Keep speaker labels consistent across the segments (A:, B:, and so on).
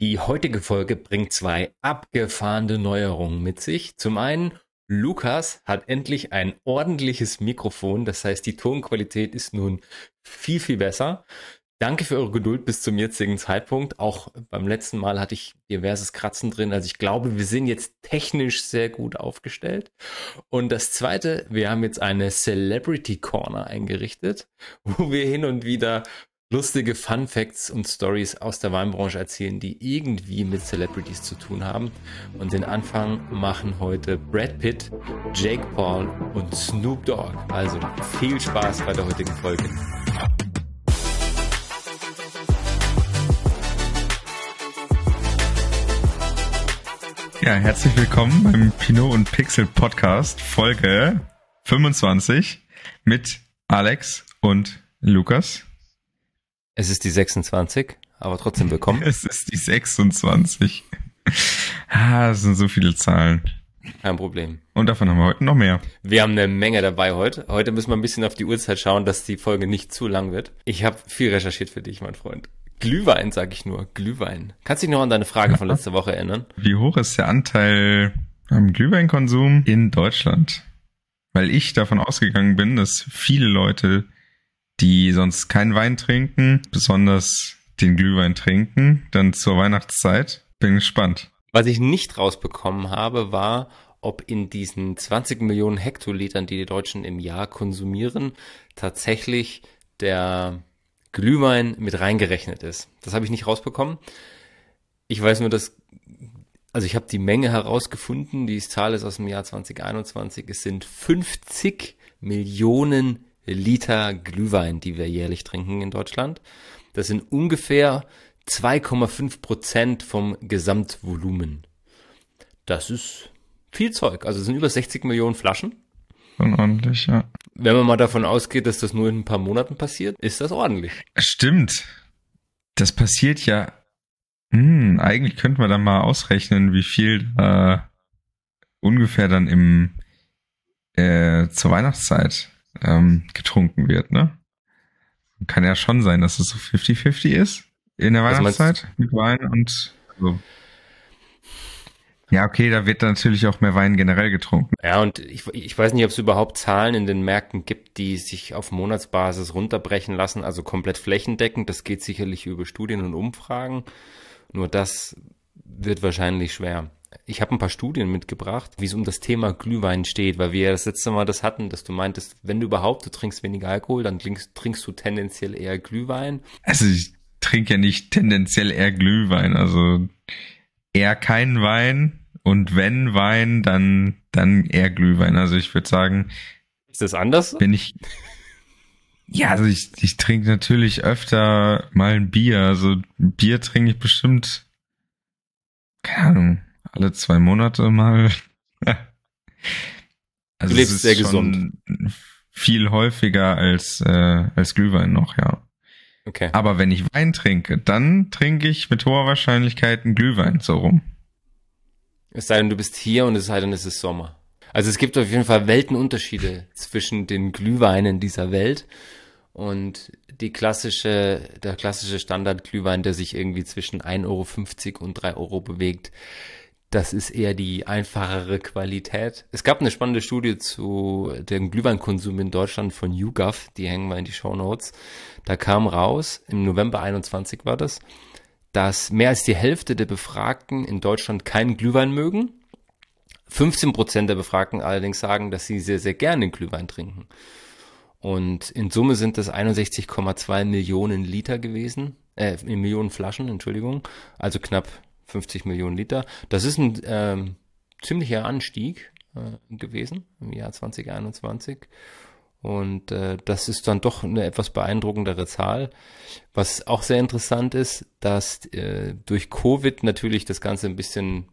A: Die heutige Folge bringt zwei abgefahrene Neuerungen mit sich. Zum einen, Lukas hat endlich ein ordentliches Mikrofon, das heißt, die Tonqualität ist nun viel, viel besser. Danke für eure Geduld bis zum jetzigen Zeitpunkt. Auch beim letzten Mal hatte ich diverses Kratzen drin. Also ich glaube, wir sind jetzt technisch sehr gut aufgestellt. Und das Zweite, wir haben jetzt eine Celebrity Corner eingerichtet, wo wir hin und wieder lustige Fun Facts und Stories aus der Weinbranche erzählen, die irgendwie mit Celebrities zu tun haben. Und den Anfang machen heute Brad Pitt, Jake Paul und Snoop Dogg. Also viel Spaß bei der heutigen Folge.
B: Ja, herzlich willkommen beim Pinot und Pixel Podcast, Folge 25 mit Alex und Lukas.
A: Es ist die 26, aber trotzdem willkommen.
B: Es ist die 26. Ah, es sind so viele Zahlen.
A: Kein Problem.
B: Und davon haben wir heute noch mehr.
A: Wir haben eine Menge dabei heute. Heute müssen wir ein bisschen auf die Uhrzeit schauen, dass die Folge nicht zu lang wird. Ich habe viel recherchiert für dich, mein Freund. Glühwein, sag ich nur. Glühwein. Kannst du dich noch an deine Frage von letzter Woche erinnern?
B: Wie hoch ist der Anteil am Glühweinkonsum in Deutschland? Weil ich davon ausgegangen bin, dass viele Leute die sonst keinen Wein trinken, besonders den Glühwein trinken, dann zur Weihnachtszeit. Bin gespannt.
A: Was ich nicht rausbekommen habe, war, ob in diesen 20 Millionen Hektolitern, die die Deutschen im Jahr konsumieren, tatsächlich der Glühwein mit reingerechnet ist. Das habe ich nicht rausbekommen. Ich weiß nur, dass, also ich habe die Menge herausgefunden, die Zahl ist aus dem Jahr 2021, es sind 50 Millionen Liter Glühwein, die wir jährlich trinken in Deutschland. Das sind ungefähr 2,5 Prozent vom Gesamtvolumen. Das ist viel Zeug. Also es sind über 60 Millionen Flaschen.
B: Unordentlich, ja.
A: Wenn man mal davon ausgeht, dass das nur in ein paar Monaten passiert, ist das ordentlich.
B: Stimmt. Das passiert ja. Hm, eigentlich könnte man da mal ausrechnen, wie viel äh, ungefähr dann im äh, zur Weihnachtszeit ähm, getrunken wird, ne? Kann ja schon sein, dass es so 50-50 ist in der Weihnachtszeit mit Wein und so. Ja, okay, da wird natürlich auch mehr Wein generell getrunken.
A: Ja, und ich, ich weiß nicht, ob es überhaupt Zahlen in den Märkten gibt, die sich auf Monatsbasis runterbrechen lassen, also komplett flächendeckend. Das geht sicherlich über Studien und Umfragen. Nur das wird wahrscheinlich schwer ich habe ein paar Studien mitgebracht, wie es um das Thema Glühwein steht, weil wir das letzte Mal das hatten, dass du meintest, wenn du überhaupt, du trinkst weniger Alkohol, dann trinkst, trinkst du tendenziell eher Glühwein.
B: Also ich trinke ja nicht tendenziell eher Glühwein, also eher keinen Wein und wenn Wein, dann, dann eher Glühwein. Also ich würde sagen.
A: Ist das anders?
B: Bin ich. Ja, also ich, ich trinke natürlich öfter mal ein Bier. Also Bier trinke ich bestimmt, keine Ahnung, alle zwei Monate mal.
A: also du lebst sehr gesund.
B: Viel häufiger als, äh, als Glühwein noch, ja.
A: Okay.
B: Aber wenn ich Wein trinke, dann trinke ich mit hoher Wahrscheinlichkeit einen Glühwein so rum.
A: Es sei denn, du bist hier und es sei denn, es ist Sommer. Also es gibt auf jeden Fall Weltenunterschiede zwischen den Glühweinen dieser Welt und die klassische, der klassische Standardglühwein, der sich irgendwie zwischen 1,50 Euro und 3 Euro bewegt, das ist eher die einfachere Qualität. Es gab eine spannende Studie zu dem Glühweinkonsum in Deutschland von YouGov, die hängen wir in die Show Notes. Da kam raus, im November 21 war das, dass mehr als die Hälfte der Befragten in Deutschland keinen Glühwein mögen. 15 Prozent der Befragten allerdings sagen, dass sie sehr, sehr gerne Glühwein trinken. Und in Summe sind das 61,2 Millionen Liter gewesen, äh, Millionen Flaschen, Entschuldigung, also knapp 50 Millionen Liter. Das ist ein ähm, ziemlicher Anstieg äh, gewesen im Jahr 2021. Und äh, das ist dann doch eine etwas beeindruckendere Zahl. Was auch sehr interessant ist, dass äh, durch Covid natürlich das Ganze ein bisschen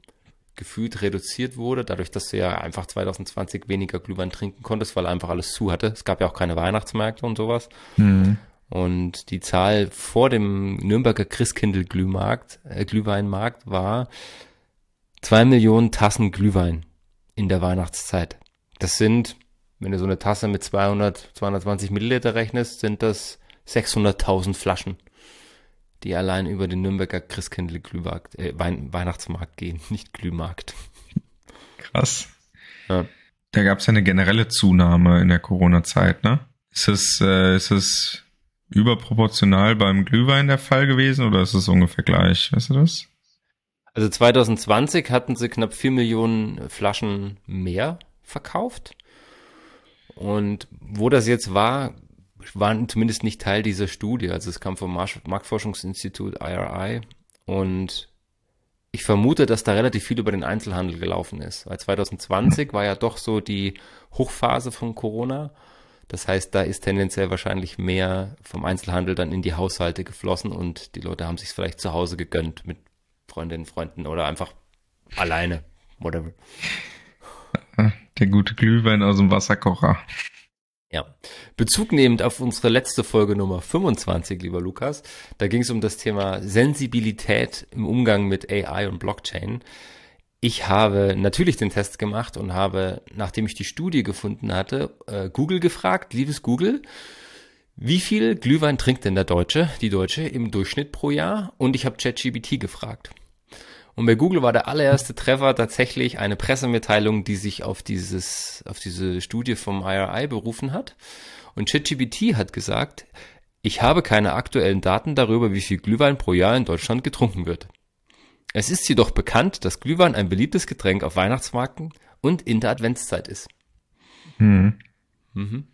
A: gefühlt reduziert wurde, dadurch, dass du ja einfach 2020 weniger Glühwein trinken konntest, weil einfach alles zu hatte. Es gab ja auch keine Weihnachtsmärkte und sowas. Mhm. Und die Zahl vor dem Nürnberger Christkindl-Glühmarkt, äh, Glühweinmarkt war zwei Millionen Tassen Glühwein in der Weihnachtszeit. Das sind, wenn du so eine Tasse mit 200, 220 Milliliter rechnest, sind das 600.000 Flaschen, die allein über den Nürnberger Christkindl-Glühmarkt, äh, Wein Weihnachtsmarkt gehen, nicht Glühmarkt.
B: Krass. Ja. Da gab es ja eine generelle Zunahme in der Corona-Zeit, ne? Ist es, äh, ist es überproportional beim Glühwein der Fall gewesen oder ist es ungefähr gleich? Weißt du das?
A: Also 2020 hatten sie knapp vier Millionen Flaschen mehr verkauft. Und wo das jetzt war, waren zumindest nicht Teil dieser Studie. Also es kam vom Marktforschungsinstitut IRI und ich vermute, dass da relativ viel über den Einzelhandel gelaufen ist. Weil 2020 war ja doch so die Hochphase von Corona. Das heißt, da ist tendenziell wahrscheinlich mehr vom Einzelhandel dann in die Haushalte geflossen und die Leute haben sich vielleicht zu Hause gegönnt mit Freundinnen, Freunden oder einfach alleine. Whatever.
B: Der gute Glühwein aus dem Wasserkocher.
A: Ja. Bezug nehmend auf unsere letzte Folge Nummer 25, lieber Lukas, da ging es um das Thema Sensibilität im Umgang mit AI und Blockchain. Ich habe natürlich den Test gemacht und habe, nachdem ich die Studie gefunden hatte, äh, Google gefragt, liebes Google, wie viel Glühwein trinkt denn der Deutsche, die Deutsche im Durchschnitt pro Jahr? Und ich habe ChatGPT gefragt. Und bei Google war der allererste Treffer tatsächlich eine Pressemitteilung, die sich auf dieses, auf diese Studie vom IRI berufen hat. Und ChatGPT hat gesagt, ich habe keine aktuellen Daten darüber, wie viel Glühwein pro Jahr in Deutschland getrunken wird. Es ist jedoch bekannt, dass Glühwein ein beliebtes Getränk auf Weihnachtsmarkten und in der Adventszeit ist.
B: Hm. Mhm.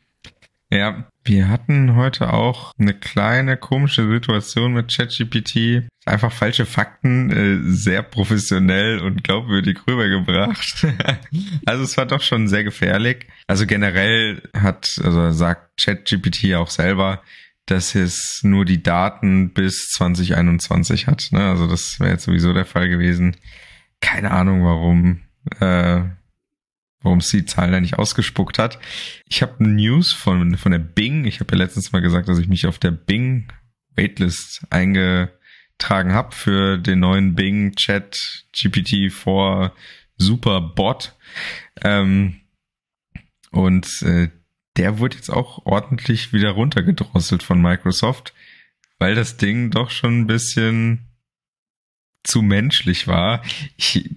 B: Ja, wir hatten heute auch eine kleine komische Situation mit ChatGPT. Einfach falsche Fakten äh, sehr professionell und glaubwürdig rübergebracht. also es war doch schon sehr gefährlich. Also generell hat, also sagt ChatGPT auch selber, dass es nur die Daten bis 2021 hat. Ne? Also das wäre jetzt sowieso der Fall gewesen. Keine Ahnung, warum äh, warum es die Zahlen da nicht ausgespuckt hat. Ich habe News von, von der Bing. Ich habe ja letztens mal gesagt, dass ich mich auf der Bing Waitlist eingetragen habe für den neuen Bing Chat GPT-4 Super Bot. Ähm, und äh, der wurde jetzt auch ordentlich wieder runtergedrosselt von Microsoft, weil das Ding doch schon ein bisschen zu menschlich war. Ich,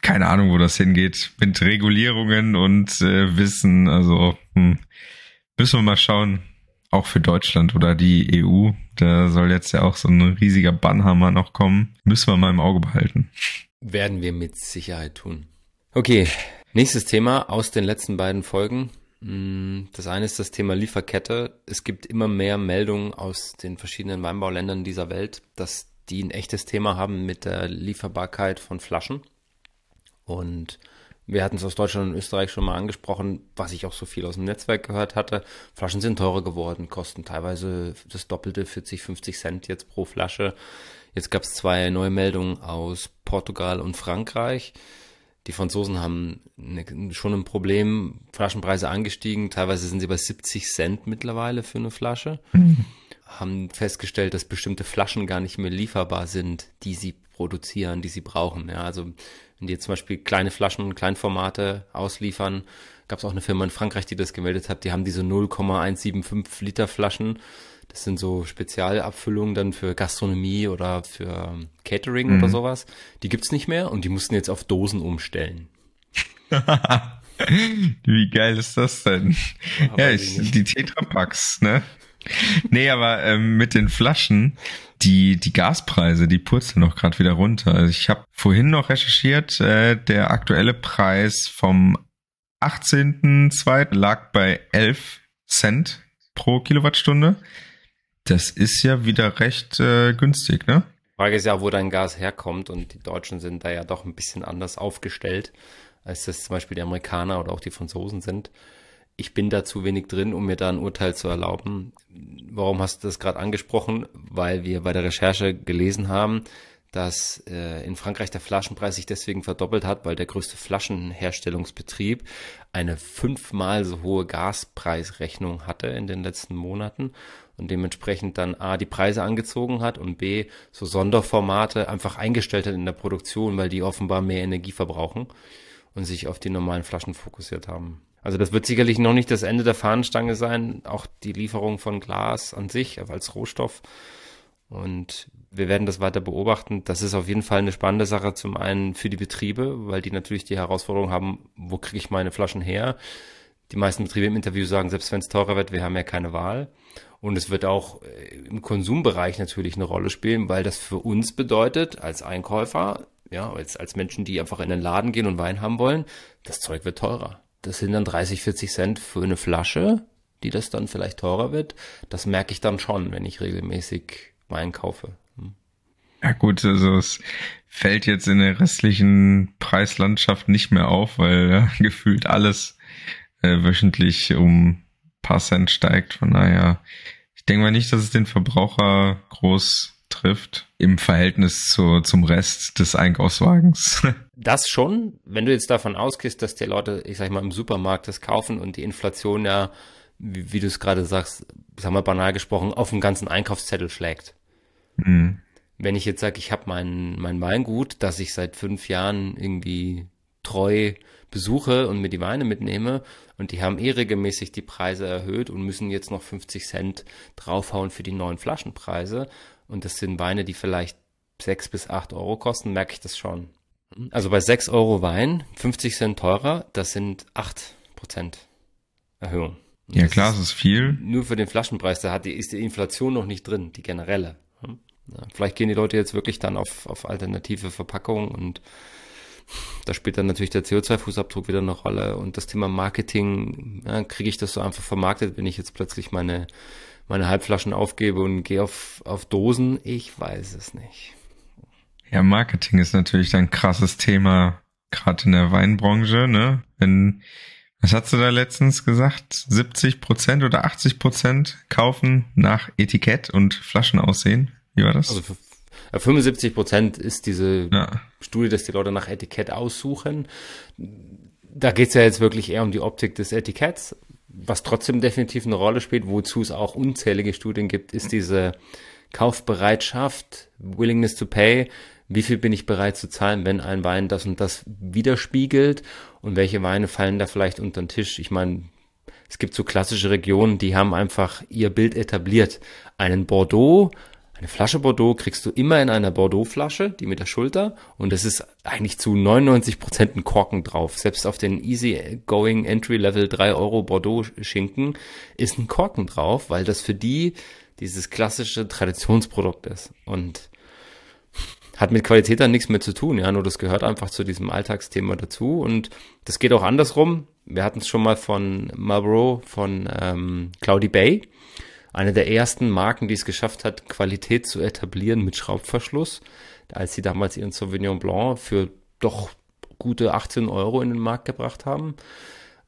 B: keine Ahnung, wo das hingeht mit Regulierungen und äh, Wissen. Also hm, müssen wir mal schauen, auch für Deutschland oder die EU. Da soll jetzt ja auch so ein riesiger Bannhammer noch kommen. Müssen wir mal im Auge behalten.
A: Werden wir mit Sicherheit tun. Okay, nächstes Thema aus den letzten beiden Folgen. Hm, das eine ist das Thema Lieferkette. Es gibt immer mehr Meldungen aus den verschiedenen Weinbauländern dieser Welt, dass die ein echtes Thema haben mit der Lieferbarkeit von Flaschen. Und wir hatten es aus Deutschland und Österreich schon mal angesprochen, was ich auch so viel aus dem Netzwerk gehört hatte. Flaschen sind teurer geworden, kosten teilweise das Doppelte, 40, 50 Cent jetzt pro Flasche. Jetzt gab es zwei neue Meldungen aus Portugal und Frankreich. Die Franzosen haben eine, schon ein Problem, Flaschenpreise angestiegen. Teilweise sind sie bei 70 Cent mittlerweile für eine Flasche. Mhm. Haben festgestellt, dass bestimmte Flaschen gar nicht mehr lieferbar sind, die sie produzieren, die sie brauchen. Ja, also wenn die jetzt zum Beispiel kleine Flaschen, Kleinformate ausliefern, gab es auch eine Firma in Frankreich, die das gemeldet hat, die haben diese 0,175 Liter Flaschen. Das sind so Spezialabfüllungen dann für Gastronomie oder für Catering mhm. oder sowas. Die gibt's nicht mehr und die mussten jetzt auf Dosen umstellen.
B: Wie geil ist das denn? Ja, ich, die Tetrapacks, ne? nee, aber ähm, mit den Flaschen, die, die Gaspreise, die purzeln noch gerade wieder runter. Also ich habe vorhin noch recherchiert, äh, der aktuelle Preis vom 18.02. lag bei 11 Cent pro Kilowattstunde. Das ist ja wieder recht äh, günstig, ne?
A: Frage ist ja, wo dein Gas herkommt und die Deutschen sind da ja doch ein bisschen anders aufgestellt, als das zum Beispiel die Amerikaner oder auch die Franzosen sind ich bin da zu wenig drin, um mir da ein Urteil zu erlauben. Warum hast du das gerade angesprochen? Weil wir bei der Recherche gelesen haben, dass äh, in Frankreich der Flaschenpreis sich deswegen verdoppelt hat, weil der größte Flaschenherstellungsbetrieb eine fünfmal so hohe Gaspreisrechnung hatte in den letzten Monaten und dementsprechend dann A die Preise angezogen hat und B so Sonderformate einfach eingestellt hat in der Produktion, weil die offenbar mehr Energie verbrauchen und sich auf die normalen Flaschen fokussiert haben. Also das wird sicherlich noch nicht das Ende der Fahnenstange sein, auch die Lieferung von Glas an sich als Rohstoff. Und wir werden das weiter beobachten. Das ist auf jeden Fall eine spannende Sache, zum einen für die Betriebe, weil die natürlich die Herausforderung haben, wo kriege ich meine Flaschen her? Die meisten Betriebe im Interview sagen, selbst wenn es teurer wird, wir haben ja keine Wahl. Und es wird auch äh, im Konsumbereich natürlich eine Rolle spielen, weil das für uns bedeutet, als Einkäufer, ja, als, als Menschen, die einfach in den Laden gehen und Wein haben wollen, das Zeug wird teurer. Das sind dann 30, 40 Cent für eine Flasche, die das dann vielleicht teurer wird. Das merke ich dann schon, wenn ich regelmäßig Wein kaufe. Hm.
B: Ja gut, also es fällt jetzt in der restlichen Preislandschaft nicht mehr auf, weil ja, gefühlt alles äh, wöchentlich um paar Cent steigt. Von daher, ich denke mal nicht, dass es den Verbraucher groß trifft im Verhältnis zu, zum Rest des Einkaufswagens.
A: Das schon, wenn du jetzt davon ausgehst, dass die Leute, ich sag mal, im Supermarkt das kaufen und die Inflation ja, wie, wie du es gerade sagst, sag mal banal gesprochen, auf den ganzen Einkaufszettel schlägt. Mhm. Wenn ich jetzt sage, ich habe mein, mein Weingut, das ich seit fünf Jahren irgendwie treu besuche und mir die Weine mitnehme und die haben eh regelmäßig die Preise erhöht und müssen jetzt noch 50 Cent draufhauen für die neuen Flaschenpreise und das sind Weine, die vielleicht sechs bis acht Euro kosten, merke ich das schon. Also bei sechs Euro Wein, 50 Cent teurer, das sind acht Prozent Erhöhung.
B: Und ja klar, es ist viel.
A: Nur für den Flaschenpreis, da hat die, ist die Inflation noch nicht drin, die generelle. Ja, vielleicht gehen die Leute jetzt wirklich dann auf, auf alternative Verpackungen und da spielt dann natürlich der CO2-Fußabdruck wieder eine Rolle und das Thema Marketing, ja, kriege ich das so einfach vermarktet, wenn ich jetzt plötzlich meine meine Halbflaschen aufgebe und gehe auf, auf Dosen? Ich weiß es nicht.
B: Ja, Marketing ist natürlich ein krasses Thema, gerade in der Weinbranche, ne? Wenn, was hast du da letztens gesagt? 70 Prozent oder 80 Prozent kaufen nach Etikett und Flaschenaussehen? Wie war das? Also
A: für, 75 Prozent ist diese ja. Studie, dass die Leute nach Etikett aussuchen. Da geht's ja jetzt wirklich eher um die Optik des Etiketts was trotzdem definitiv eine Rolle spielt, wozu es auch unzählige Studien gibt, ist diese Kaufbereitschaft, Willingness to pay. Wie viel bin ich bereit zu zahlen, wenn ein Wein das und das widerspiegelt? Und welche Weine fallen da vielleicht unter den Tisch? Ich meine, es gibt so klassische Regionen, die haben einfach ihr Bild etabliert. Einen Bordeaux eine Flasche Bordeaux kriegst du immer in einer Bordeaux-Flasche, die mit der Schulter, und es ist eigentlich zu 99 Prozent ein Korken drauf. Selbst auf den Easy-Going Entry-Level 3 Euro Bordeaux-Schinken ist ein Korken drauf, weil das für die dieses klassische Traditionsprodukt ist. Und hat mit Qualität dann nichts mehr zu tun, ja, nur das gehört einfach zu diesem Alltagsthema dazu und das geht auch andersrum. Wir hatten es schon mal von Marlboro, von ähm, Cloudy Bay eine der ersten Marken, die es geschafft hat, Qualität zu etablieren mit Schraubverschluss, als sie damals ihren Sauvignon Blanc für doch gute 18 Euro in den Markt gebracht haben.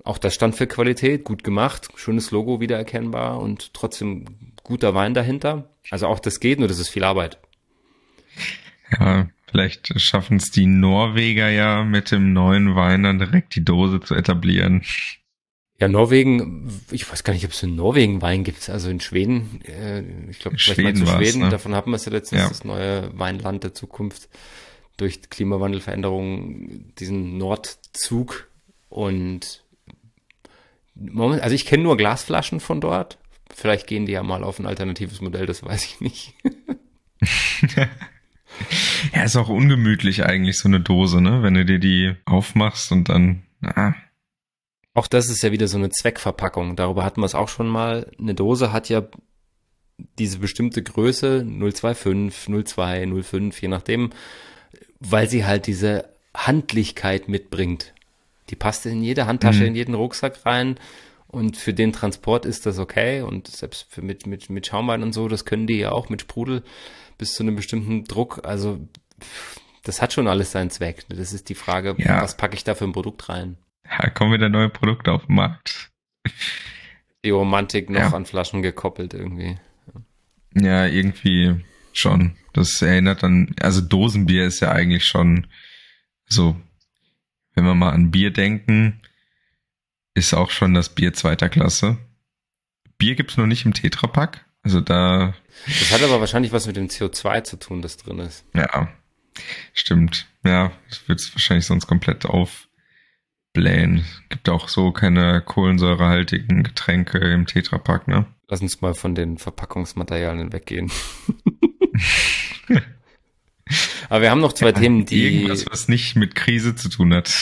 A: Auch das stand für Qualität, gut gemacht, schönes Logo wiedererkennbar und trotzdem guter Wein dahinter. Also auch das geht, nur das ist viel Arbeit.
B: Ja, vielleicht schaffen es die Norweger ja mit dem neuen Wein dann direkt die Dose zu etablieren.
A: Ja, Norwegen, ich weiß gar nicht, ob es in Norwegen Wein gibt. Also in Schweden, äh, ich glaube, vielleicht mal zu Schweden, ne? davon haben wir es ja letztens, ja. das neue Weinland der Zukunft durch Klimawandelveränderungen, diesen Nordzug und Moment, also ich kenne nur Glasflaschen von dort. Vielleicht gehen die ja mal auf ein alternatives Modell, das weiß ich nicht.
B: ja, ist auch ungemütlich eigentlich so eine Dose, ne? Wenn du dir die aufmachst und dann, na,
A: auch das ist ja wieder so eine Zweckverpackung. Darüber hatten wir es auch schon mal. Eine Dose hat ja diese bestimmte Größe 025, 02, 05, je nachdem, weil sie halt diese Handlichkeit mitbringt. Die passt in jede Handtasche, mhm. in jeden Rucksack rein. Und für den Transport ist das okay. Und selbst für mit, mit, mit Schaumwein und so, das können die ja auch mit Sprudel bis zu einem bestimmten Druck. Also, das hat schon alles seinen Zweck. Das ist die Frage, ja. was packe ich da für ein Produkt rein?
B: Ja, kommen wieder neue Produkte auf den Markt.
A: Die Romantik noch ja. an Flaschen gekoppelt irgendwie.
B: Ja, irgendwie schon. Das erinnert an, also Dosenbier ist ja eigentlich schon so, wenn wir mal an Bier denken, ist auch schon das Bier zweiter Klasse. Bier gibt's noch nicht im Tetrapack. Also da.
A: Das hat aber wahrscheinlich was mit dem CO2 zu tun, das drin ist.
B: Ja, stimmt. Ja, das wird wahrscheinlich sonst komplett auf blähen. Gibt auch so keine kohlensäurehaltigen Getränke im Tetrapack, ne?
A: Lass uns mal von den Verpackungsmaterialien weggehen. Aber wir haben noch zwei ja, Themen, die.
B: Irgendwas, was nicht mit Krise zu tun hat.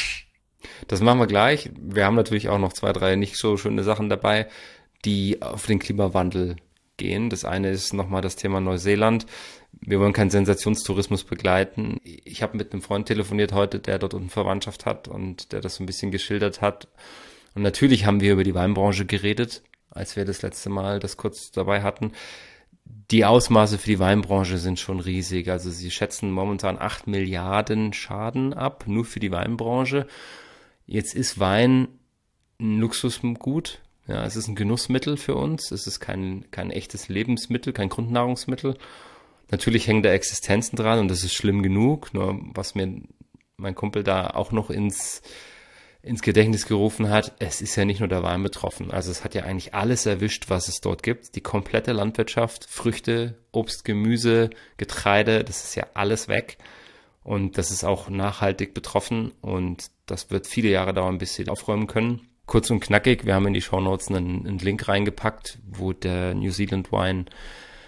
A: Das machen wir gleich. Wir haben natürlich auch noch zwei, drei nicht so schöne Sachen dabei, die auf den Klimawandel gehen. Das eine ist nochmal das Thema Neuseeland. Wir wollen keinen Sensationstourismus begleiten. Ich habe mit einem Freund telefoniert heute, der dort unten Verwandtschaft hat und der das so ein bisschen geschildert hat. Und natürlich haben wir über die Weinbranche geredet, als wir das letzte Mal das kurz dabei hatten. Die Ausmaße für die Weinbranche sind schon riesig. Also sie schätzen momentan acht Milliarden Schaden ab, nur für die Weinbranche. Jetzt ist Wein ein Luxusgut. Ja, es ist ein Genussmittel für uns. Es ist kein, kein echtes Lebensmittel, kein Grundnahrungsmittel. Natürlich hängen da Existenzen dran und das ist schlimm genug. Nur was mir mein Kumpel da auch noch ins, ins Gedächtnis gerufen hat, es ist ja nicht nur der Wein betroffen. Also es hat ja eigentlich alles erwischt, was es dort gibt. Die komplette Landwirtschaft, Früchte, Obst, Gemüse, Getreide, das ist ja alles weg. Und das ist auch nachhaltig betroffen und das wird viele Jahre dauern, bis sie aufräumen können. Kurz und knackig, wir haben in die Show Notes einen, einen Link reingepackt, wo der New Zealand Wine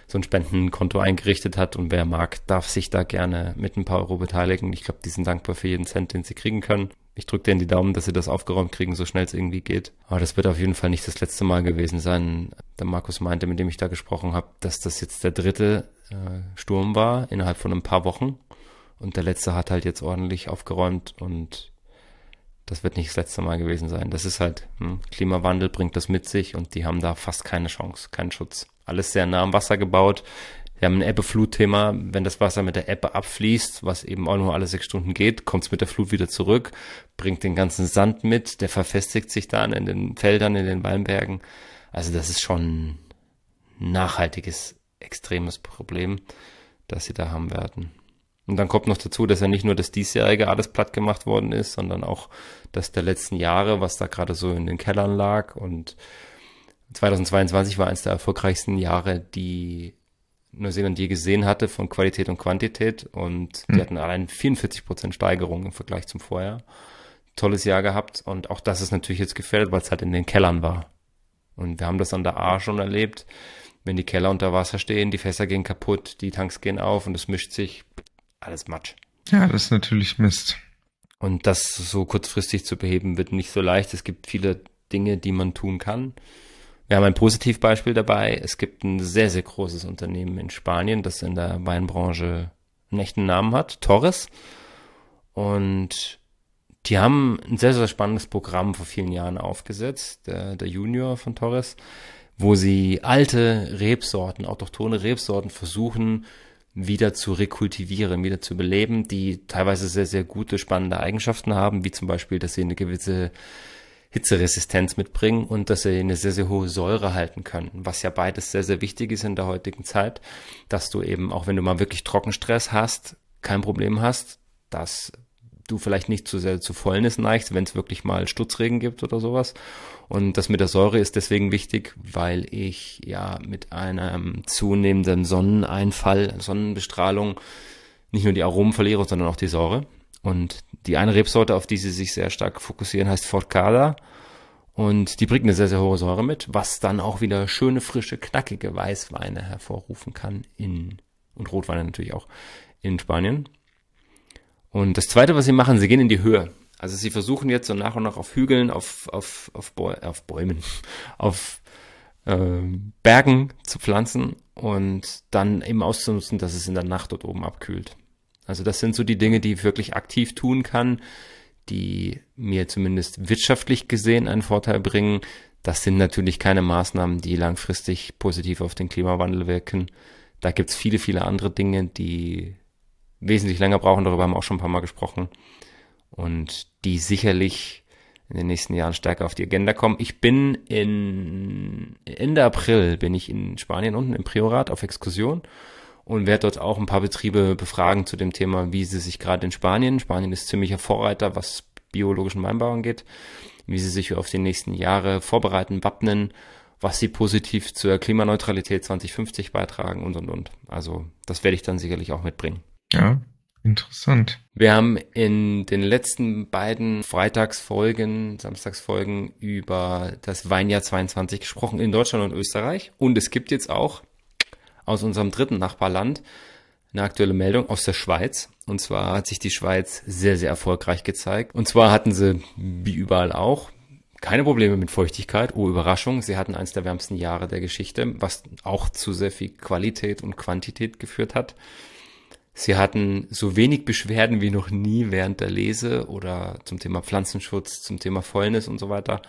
A: so ein Spendenkonto eingerichtet hat und wer mag, darf sich da gerne mit ein paar Euro beteiligen. Ich glaube, die sind dankbar für jeden Cent, den sie kriegen können. Ich drücke denen die Daumen, dass sie das aufgeräumt kriegen, so schnell es irgendwie geht. Aber das wird auf jeden Fall nicht das letzte Mal gewesen sein. Der Markus meinte, mit dem ich da gesprochen habe, dass das jetzt der dritte äh, Sturm war innerhalb von ein paar Wochen. Und der letzte hat halt jetzt ordentlich aufgeräumt und das wird nicht das letzte Mal gewesen sein. Das ist halt, hm, Klimawandel bringt das mit sich und die haben da fast keine Chance, keinen Schutz. Alles sehr nah am Wasser gebaut. Wir haben ein Ebbe-Flut-Thema. Wenn das Wasser mit der Ebbe abfließt, was eben auch nur alle sechs Stunden geht, kommt es mit der Flut wieder zurück, bringt den ganzen Sand mit, der verfestigt sich dann in den Feldern, in den Weinbergen. Also das ist schon ein nachhaltiges, extremes Problem, das sie da haben werden. Und dann kommt noch dazu, dass ja nicht nur das diesjährige alles platt gemacht worden ist, sondern auch das der letzten Jahre, was da gerade so in den Kellern lag. Und 2022 war eines der erfolgreichsten Jahre, die Neuseeland je gesehen hatte von Qualität und Quantität. Und mhm. die hatten allein 44 Prozent Steigerung im Vergleich zum Vorjahr. Tolles Jahr gehabt. Und auch das ist natürlich jetzt gefährdet, weil es halt in den Kellern war. Und wir haben das an der A schon erlebt. Wenn die Keller unter Wasser stehen, die Fässer gehen kaputt, die Tanks gehen auf und es mischt sich alles Matsch.
B: Ja, das ist natürlich Mist.
A: Und das so kurzfristig zu beheben, wird nicht so leicht. Es gibt viele Dinge, die man tun kann. Wir haben ein Positivbeispiel dabei. Es gibt ein sehr, sehr großes Unternehmen in Spanien, das in der Weinbranche einen echten Namen hat, Torres. Und die haben ein sehr, sehr spannendes Programm vor vielen Jahren aufgesetzt, der, der Junior von Torres, wo sie alte Rebsorten, autochtone Rebsorten versuchen, wieder zu rekultivieren, wieder zu beleben, die teilweise sehr, sehr gute, spannende Eigenschaften haben, wie zum Beispiel, dass sie eine gewisse Hitzeresistenz mitbringen und dass sie eine sehr, sehr hohe Säure halten können, was ja beides sehr, sehr wichtig ist in der heutigen Zeit, dass du eben, auch wenn du mal wirklich Trockenstress hast, kein Problem hast, dass du vielleicht nicht zu sehr zu Fäulnis neigst, wenn es wirklich mal Stutzregen gibt oder sowas. Und das mit der Säure ist deswegen wichtig, weil ich ja mit einem zunehmenden Sonneneinfall, Sonnenbestrahlung nicht nur die Aromen verliere, sondern auch die Säure. Und die eine Rebsorte, auf die sie sich sehr stark fokussieren, heißt Forcada. Und die bringt eine sehr, sehr hohe Säure mit, was dann auch wieder schöne, frische, knackige Weißweine hervorrufen kann in, und Rotweine natürlich auch in Spanien. Und das zweite, was sie machen, sie gehen in die Höhe. Also sie versuchen jetzt so nach und nach auf Hügeln, auf, auf, auf, Bäu auf Bäumen, auf äh, Bergen zu pflanzen und dann eben auszunutzen, dass es in der Nacht dort oben abkühlt. Also das sind so die Dinge, die ich wirklich aktiv tun kann, die mir zumindest wirtschaftlich gesehen einen Vorteil bringen. Das sind natürlich keine Maßnahmen, die langfristig positiv auf den Klimawandel wirken. Da gibt's viele, viele andere Dinge, die wesentlich länger brauchen. Darüber haben wir auch schon ein paar Mal gesprochen. Und die sicherlich in den nächsten Jahren stärker auf die Agenda kommen. Ich bin in Ende April bin ich in Spanien unten im Priorat auf Exkursion und werde dort auch ein paar Betriebe befragen zu dem Thema, wie sie sich gerade in Spanien, Spanien ist ziemlicher Vorreiter, was biologischen Weinbau angeht, wie sie sich auf die nächsten Jahre vorbereiten, wappnen, was sie positiv zur Klimaneutralität 2050 beitragen und und und. Also das werde ich dann sicherlich auch mitbringen.
B: Ja, interessant.
A: Wir haben in den letzten beiden Freitagsfolgen, Samstagsfolgen über das Weinjahr 22 gesprochen in Deutschland und Österreich. Und es gibt jetzt auch aus unserem dritten Nachbarland eine aktuelle Meldung aus der Schweiz. Und zwar hat sich die Schweiz sehr, sehr erfolgreich gezeigt. Und zwar hatten sie, wie überall auch, keine Probleme mit Feuchtigkeit. Oh, Überraschung. Sie hatten eines der wärmsten Jahre der Geschichte, was auch zu sehr viel Qualität und Quantität geführt hat. Sie hatten so wenig Beschwerden wie noch nie während der Lese oder zum Thema Pflanzenschutz, zum Thema Fäulnis und so weiter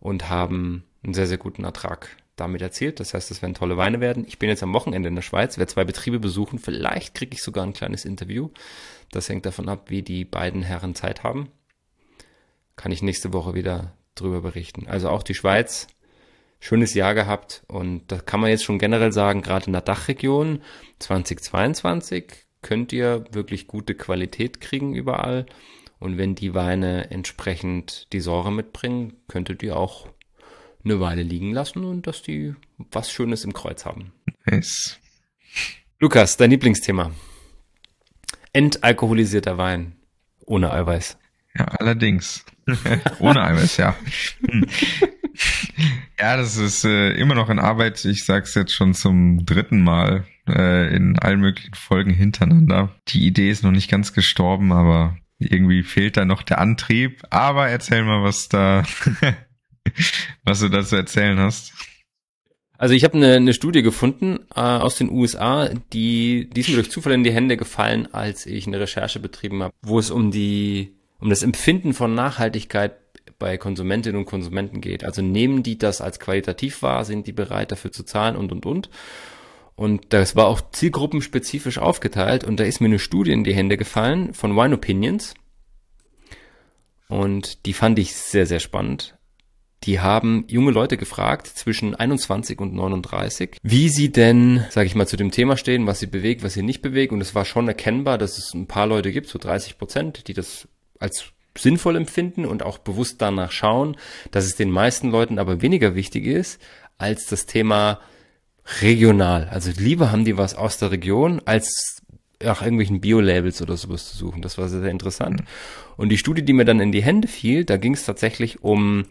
A: und haben einen sehr, sehr guten Ertrag damit erzielt. Das heißt, es werden tolle Weine werden. Ich bin jetzt am Wochenende in der Schweiz, werde zwei Betriebe besuchen. Vielleicht kriege ich sogar ein kleines Interview. Das hängt davon ab, wie die beiden Herren Zeit haben. Kann ich nächste Woche wieder drüber berichten. Also auch die Schweiz, schönes Jahr gehabt und da kann man jetzt schon generell sagen, gerade in der Dachregion 2022 könnt ihr wirklich gute Qualität kriegen überall. Und wenn die Weine entsprechend die Säure mitbringen, könntet ihr auch eine Weile liegen lassen und dass die was Schönes im Kreuz haben.
B: Nice.
A: Lukas, dein Lieblingsthema. Entalkoholisierter Wein. Ohne Eiweiß.
B: Ja, allerdings. Ohne Eiweiß, ja. Ja, das ist äh, immer noch in Arbeit. Ich sag's jetzt schon zum dritten Mal äh, in allen möglichen Folgen hintereinander. Die Idee ist noch nicht ganz gestorben, aber irgendwie fehlt da noch der Antrieb. Aber erzähl mal, was da was du dazu erzählen hast.
A: Also ich habe eine, eine Studie gefunden äh, aus den USA, die, die ist mir durch Zufall in die Hände gefallen, als ich eine Recherche betrieben habe, wo es um die um das Empfinden von Nachhaltigkeit bei Konsumentinnen und Konsumenten geht. Also nehmen die das als qualitativ wahr, sind die bereit dafür zu zahlen und und und. Und das war auch zielgruppenspezifisch aufgeteilt und da ist mir eine Studie in die Hände gefallen von Wine Opinions. Und die fand ich sehr, sehr spannend die haben junge Leute gefragt zwischen 21 und 39, wie sie denn, sage ich mal, zu dem Thema stehen, was sie bewegt, was sie nicht bewegt. Und es war schon erkennbar, dass es ein paar Leute gibt, so 30 Prozent, die das als sinnvoll empfinden und auch bewusst danach schauen, dass es den meisten Leuten aber weniger wichtig ist als das Thema regional. Also lieber haben die was aus der Region, als nach irgendwelchen Bio-Labels oder sowas zu suchen. Das war sehr, sehr interessant. Und die Studie, die mir dann in die Hände fiel, da ging es tatsächlich um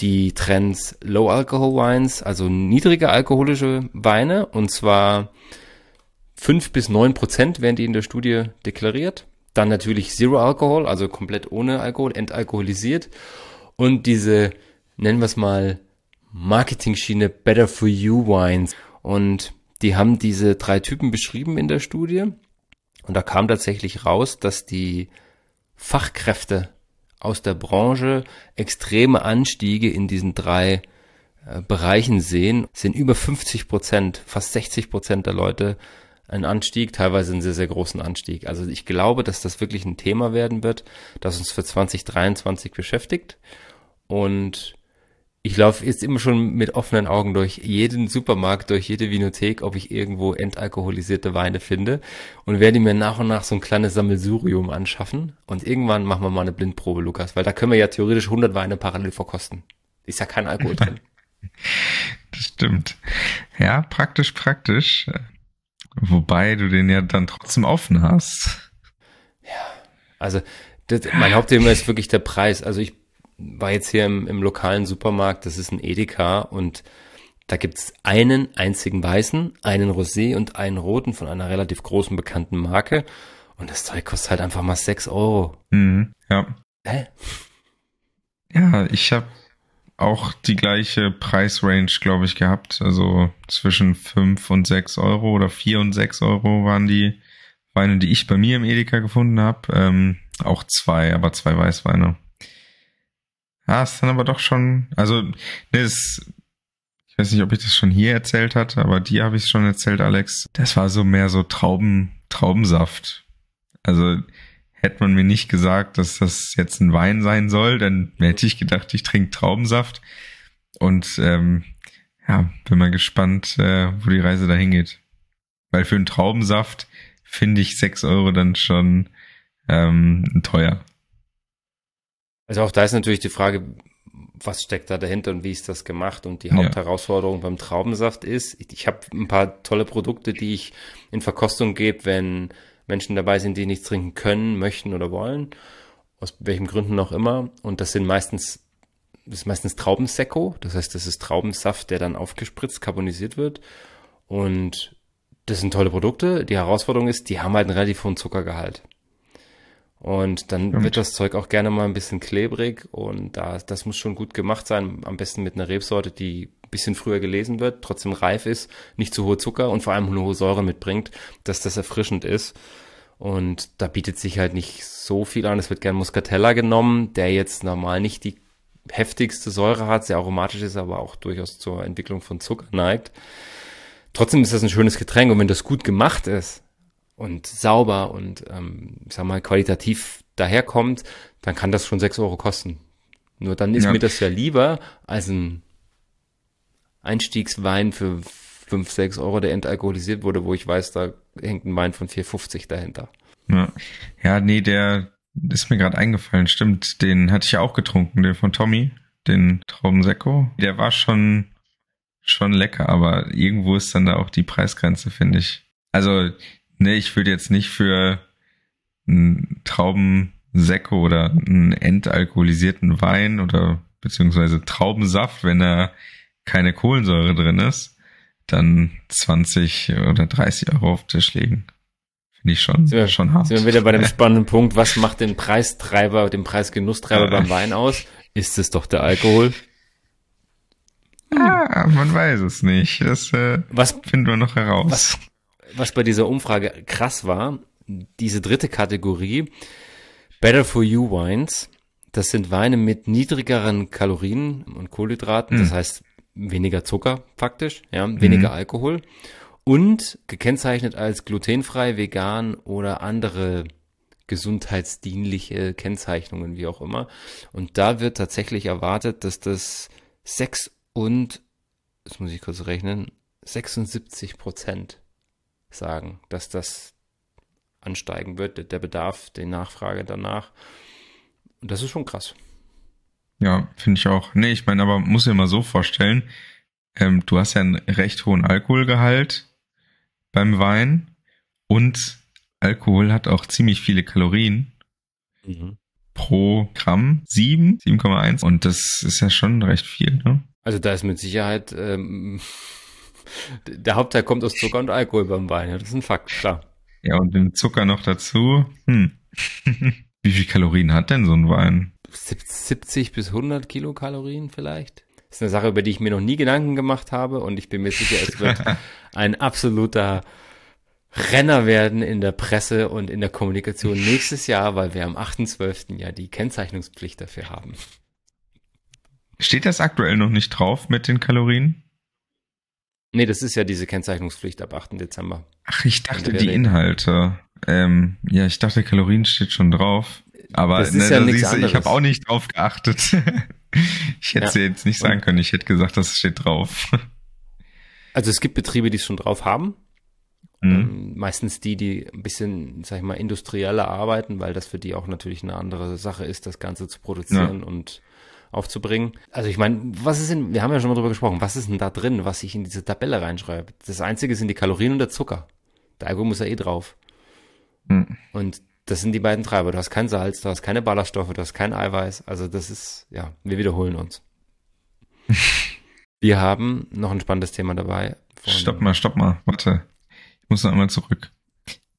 A: die Trends Low Alcohol Wines, also niedrige alkoholische Weine, und zwar fünf bis neun Prozent werden die in der Studie deklariert. Dann natürlich Zero Alcohol, also komplett ohne Alkohol, entalkoholisiert. Und diese, nennen wir es mal, Marketing-Schiene Better for You Wines. Und die haben diese drei Typen beschrieben in der Studie. Und da kam tatsächlich raus, dass die Fachkräfte aus der Branche extreme Anstiege in diesen drei äh, Bereichen sehen, sind über 50 Prozent, fast 60 Prozent der Leute ein Anstieg, teilweise einen sehr, sehr großen Anstieg. Also ich glaube, dass das wirklich ein Thema werden wird, das uns für 2023 beschäftigt. Und ich laufe jetzt immer schon mit offenen Augen durch jeden Supermarkt, durch jede Vinothek, ob ich irgendwo entalkoholisierte Weine finde und werde mir nach und nach so ein kleines Sammelsurium anschaffen und irgendwann machen wir mal eine Blindprobe, Lukas, weil da können wir ja theoretisch 100 Weine parallel verkosten. Ist ja kein Alkohol drin.
B: Das stimmt. Ja, praktisch, praktisch. Wobei du den ja dann trotzdem offen hast.
A: Ja, also das, mein Hauptthema ist wirklich der Preis. Also ich war jetzt hier im, im lokalen Supermarkt, das ist ein Edeka und da gibt's einen einzigen weißen, einen Rosé und einen roten von einer relativ großen bekannten Marke. Und das Zeug kostet halt einfach mal sechs Euro.
B: Mhm, ja.
A: Hä?
B: Ja, ich habe auch die gleiche Preisrange, glaube ich, gehabt. Also zwischen fünf und sechs Euro oder vier und sechs Euro waren die Weine, die ich bei mir im Edeka gefunden habe. Ähm, auch zwei, aber zwei Weißweine. Ja, ist dann aber doch schon, also das, ich weiß nicht, ob ich das schon hier erzählt hatte, aber dir habe ich schon erzählt, Alex. Das war so mehr so Trauben, Traubensaft. Also hätte man mir nicht gesagt, dass das jetzt ein Wein sein soll, dann hätte ich gedacht, ich trinke Traubensaft. Und ähm, ja, bin mal gespannt, äh, wo die Reise dahin geht. Weil für einen Traubensaft finde ich sechs Euro dann schon ähm, teuer.
A: Also auch da ist natürlich die Frage, was steckt da dahinter und wie ist das gemacht? Und die Hauptherausforderung ja. beim Traubensaft ist, ich, ich habe ein paar tolle Produkte, die ich in Verkostung gebe, wenn Menschen dabei sind, die nichts trinken können, möchten oder wollen, aus welchen Gründen auch immer. Und das sind meistens, das ist meistens Traubensekko, das heißt, das ist Traubensaft, der dann aufgespritzt, carbonisiert wird. Und das sind tolle Produkte. Die Herausforderung ist, die haben halt einen relativ hohen Zuckergehalt. Und dann
B: Stimmt.
A: wird das Zeug auch gerne mal ein bisschen klebrig und da, das muss schon gut gemacht sein. Am besten mit einer Rebsorte, die bisschen früher gelesen wird, trotzdem reif ist, nicht zu hohe Zucker und vor allem eine hohe Säure mitbringt, dass das erfrischend ist. Und da bietet sich halt nicht so viel an. Es wird gern Muscatella genommen, der jetzt normal nicht die heftigste Säure hat, sehr aromatisch ist, aber auch durchaus zur Entwicklung von Zucker neigt. Trotzdem ist das ein schönes Getränk und wenn das gut gemacht ist und sauber und ähm, ich sag mal qualitativ daherkommt, dann kann das schon sechs Euro kosten. Nur dann ist
B: Ja.
A: mir das ja lieber als ein Einstiegswein für fünf, sechs Euro, der entalkoholisiert wurde, wo ich weiß, da hängt ein Wein von 4,50 dahinter.
B: Ja, ja nee, der ist mir gerade eingefallen. Stimmt, den hatte ich ja auch getrunken, den von Tommy, den Traubensekko. Der war schon, schon lecker, aber irgendwo ist dann da auch die Preisgrenze, finde ich. Also, ne, ich würde jetzt nicht für einen Traubensekko oder einen entalkoholisierten Wein oder beziehungsweise Traubensaft, wenn da keine Kohlensäure drin ist, dann 20 oder 30 Euro auf den Tisch legen. Finde ich schon,
A: Sind wir,
B: schon hart.
A: sind wir wieder bei dem spannenden Punkt, was macht den Preistreiber, den Preisgenusstreiber beim Wein aus? Ist es doch der Alkohol?
B: Ah, man weiß es nicht. Das äh,
A: Was,
B: finden wir noch heraus.
A: was, was bei dieser Umfrage krass war, diese dritte Kategorie, Better for You Wines, das sind Weine mit niedrigeren Kalorien und Kohlenhydraten, das heißt weniger Zucker faktisch, ja, weniger Alkohol und gekennzeichnet als glutenfrei, vegan oder andere gesundheitsdienliche Kennzeichnungen, wie auch immer. Und da wird tatsächlich erwartet, dass das 6 und, das muss ich kurz rechnen, 76 Prozent sagen, dass das ansteigen wird, der Bedarf, die Nachfrage danach. Und das ist schon krass.
B: Ja, finde ich auch. Nee, ich meine, aber muss dir mal so vorstellen, ähm, du hast ja einen recht hohen Alkoholgehalt beim Wein und Alkohol hat auch ziemlich viele Kalorien pro Gramm. 7, 7,1 und das ist ja schon recht viel, ne?
A: Also da ist mit Sicherheit ähm, der Hauptteil kommt aus Zucker und Alkohol beim Wein. Ja, das ist ein Fakt, klar.
B: Ja, und den Zucker noch dazu. Hm. Wie viel Kalorien hat denn so ein Wein?
A: 70 bis 100 Kilokalorien vielleicht. Das ist eine Sache, über die ich mir noch nie Gedanken gemacht habe und ich bin mir sicher, es wird ein absoluter Renner werden in der Presse und in der Kommunikation nächstes Jahr, weil wir am 8.12. ja die Kennzeichnungspflicht dafür haben.
B: Steht das aktuell noch nicht drauf mit den Kalorien?
A: Nee, das ist ja diese Kennzeichnungspflicht ab 8. Dezember.
B: Ach, ich dachte die. Inhalte. Ähm, ja, ich dachte Kalorien steht schon drauf. Aber
A: Das ist
B: ne,
A: ja
B: da siehst du, ich
A: anderes.
B: habe auch nicht drauf geachtet. ich hätte es
A: Ja.
B: jetzt nicht sagen können. Ich hätte gesagt, das steht drauf.
A: Also es gibt Betriebe, die es schon drauf haben.
B: Hm.
A: Ähm, meistens die, die ein bisschen, sag ich mal, industrieller arbeiten, weil das für die auch natürlich eine andere Sache ist, das Ganze zu produzieren und aufzubringen. Also ich meine, was ist denn, wir haben ja schon mal drüber gesprochen, was ist denn da drin, was ich in diese Tabelle reinschreibe? Das einzige sind die Kalorien und der Zucker. Der Alkohol muss ja eh drauf.
B: Hm.
A: Und das sind die beiden Treiber. Du hast kein Salz, du hast keine Ballaststoffe, du hast kein Eiweiß. Also das ist, ja, wir wiederholen uns. wir haben noch ein spannendes Thema dabei.
B: Stopp mal, stopp mal. Warte. Ich muss noch einmal zurück.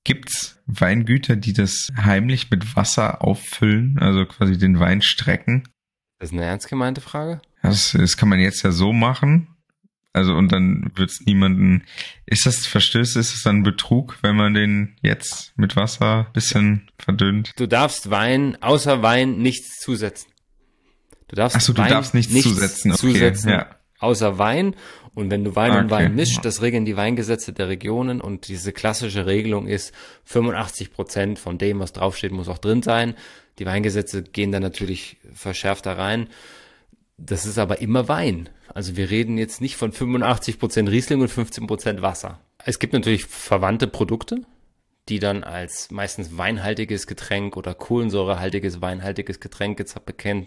B: Gibt's Weingüter, die das heimlich mit Wasser auffüllen, also quasi den Wein strecken?
A: Das ist eine ernst gemeinte Frage?
B: Das, das kann man jetzt ja so machen. Also und dann wird's niemanden. Ist das Verstöße, ist es dann Betrug, wenn man den jetzt mit Wasser bisschen verdünnt?
A: Du darfst Wein, außer Wein, nichts zusetzen. Du darfst
B: Ach so, du
A: Wein
B: darfst nichts zusetzen, okay,
A: zusetzen,
B: ja.
A: außer Wein. Und wenn du Wein und
B: Okay,
A: Wein mischst, das regeln die Weingesetze der Regionen und diese klassische Regelung ist, 85 Prozent von dem, was draufsteht, muss auch drin sein. Die Weingesetze gehen da natürlich verschärft da rein. Das ist aber immer Wein. Also wir reden jetzt nicht von 85 Prozent Riesling und 15 Prozent Wasser. Es gibt natürlich verwandte Produkte, die dann als meistens weinhaltiges Getränk oder kohlensäurehaltiges weinhaltiges Getränk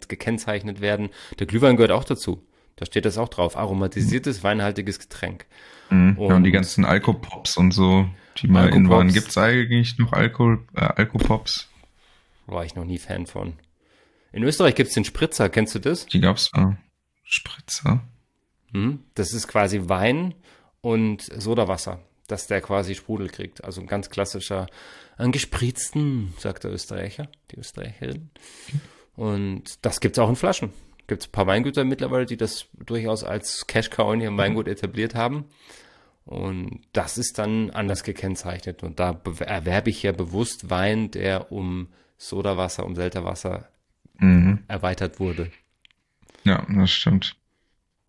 A: gekennzeichnet werden. Der Glühwein gehört auch dazu. Da steht das auch drauf. Aromatisiertes weinhaltiges Getränk.
B: Mhm. Ja, und die
A: Und-
B: ganzen Alkopops und so, die mal in waren. Gibt's eigentlich noch Alkohol, äh, Alkopops?
A: War ich noch nie Fan von. In Österreich gibt's den Spritzer, kennst du das?
B: Die gab's äh, Spritzer.
A: Hm? Das ist quasi Wein und Sodawasser. dass der quasi Sprudel kriegt. Also ein ganz klassischer, ein gespritzten, sagt der Österreicher, die Österreicherin. Und das gibt's auch in Flaschen. Gibt's ein paar Weingüter mittlerweile, die das durchaus als Cash Cow in ihrem Weingut etabliert haben. Und das ist dann anders gekennzeichnet. Und da erwerbe ich ja bewusst Wein, der um Sodawasser, um Selterwasser mhm. erweitert wurde.
B: Ja, das stimmt.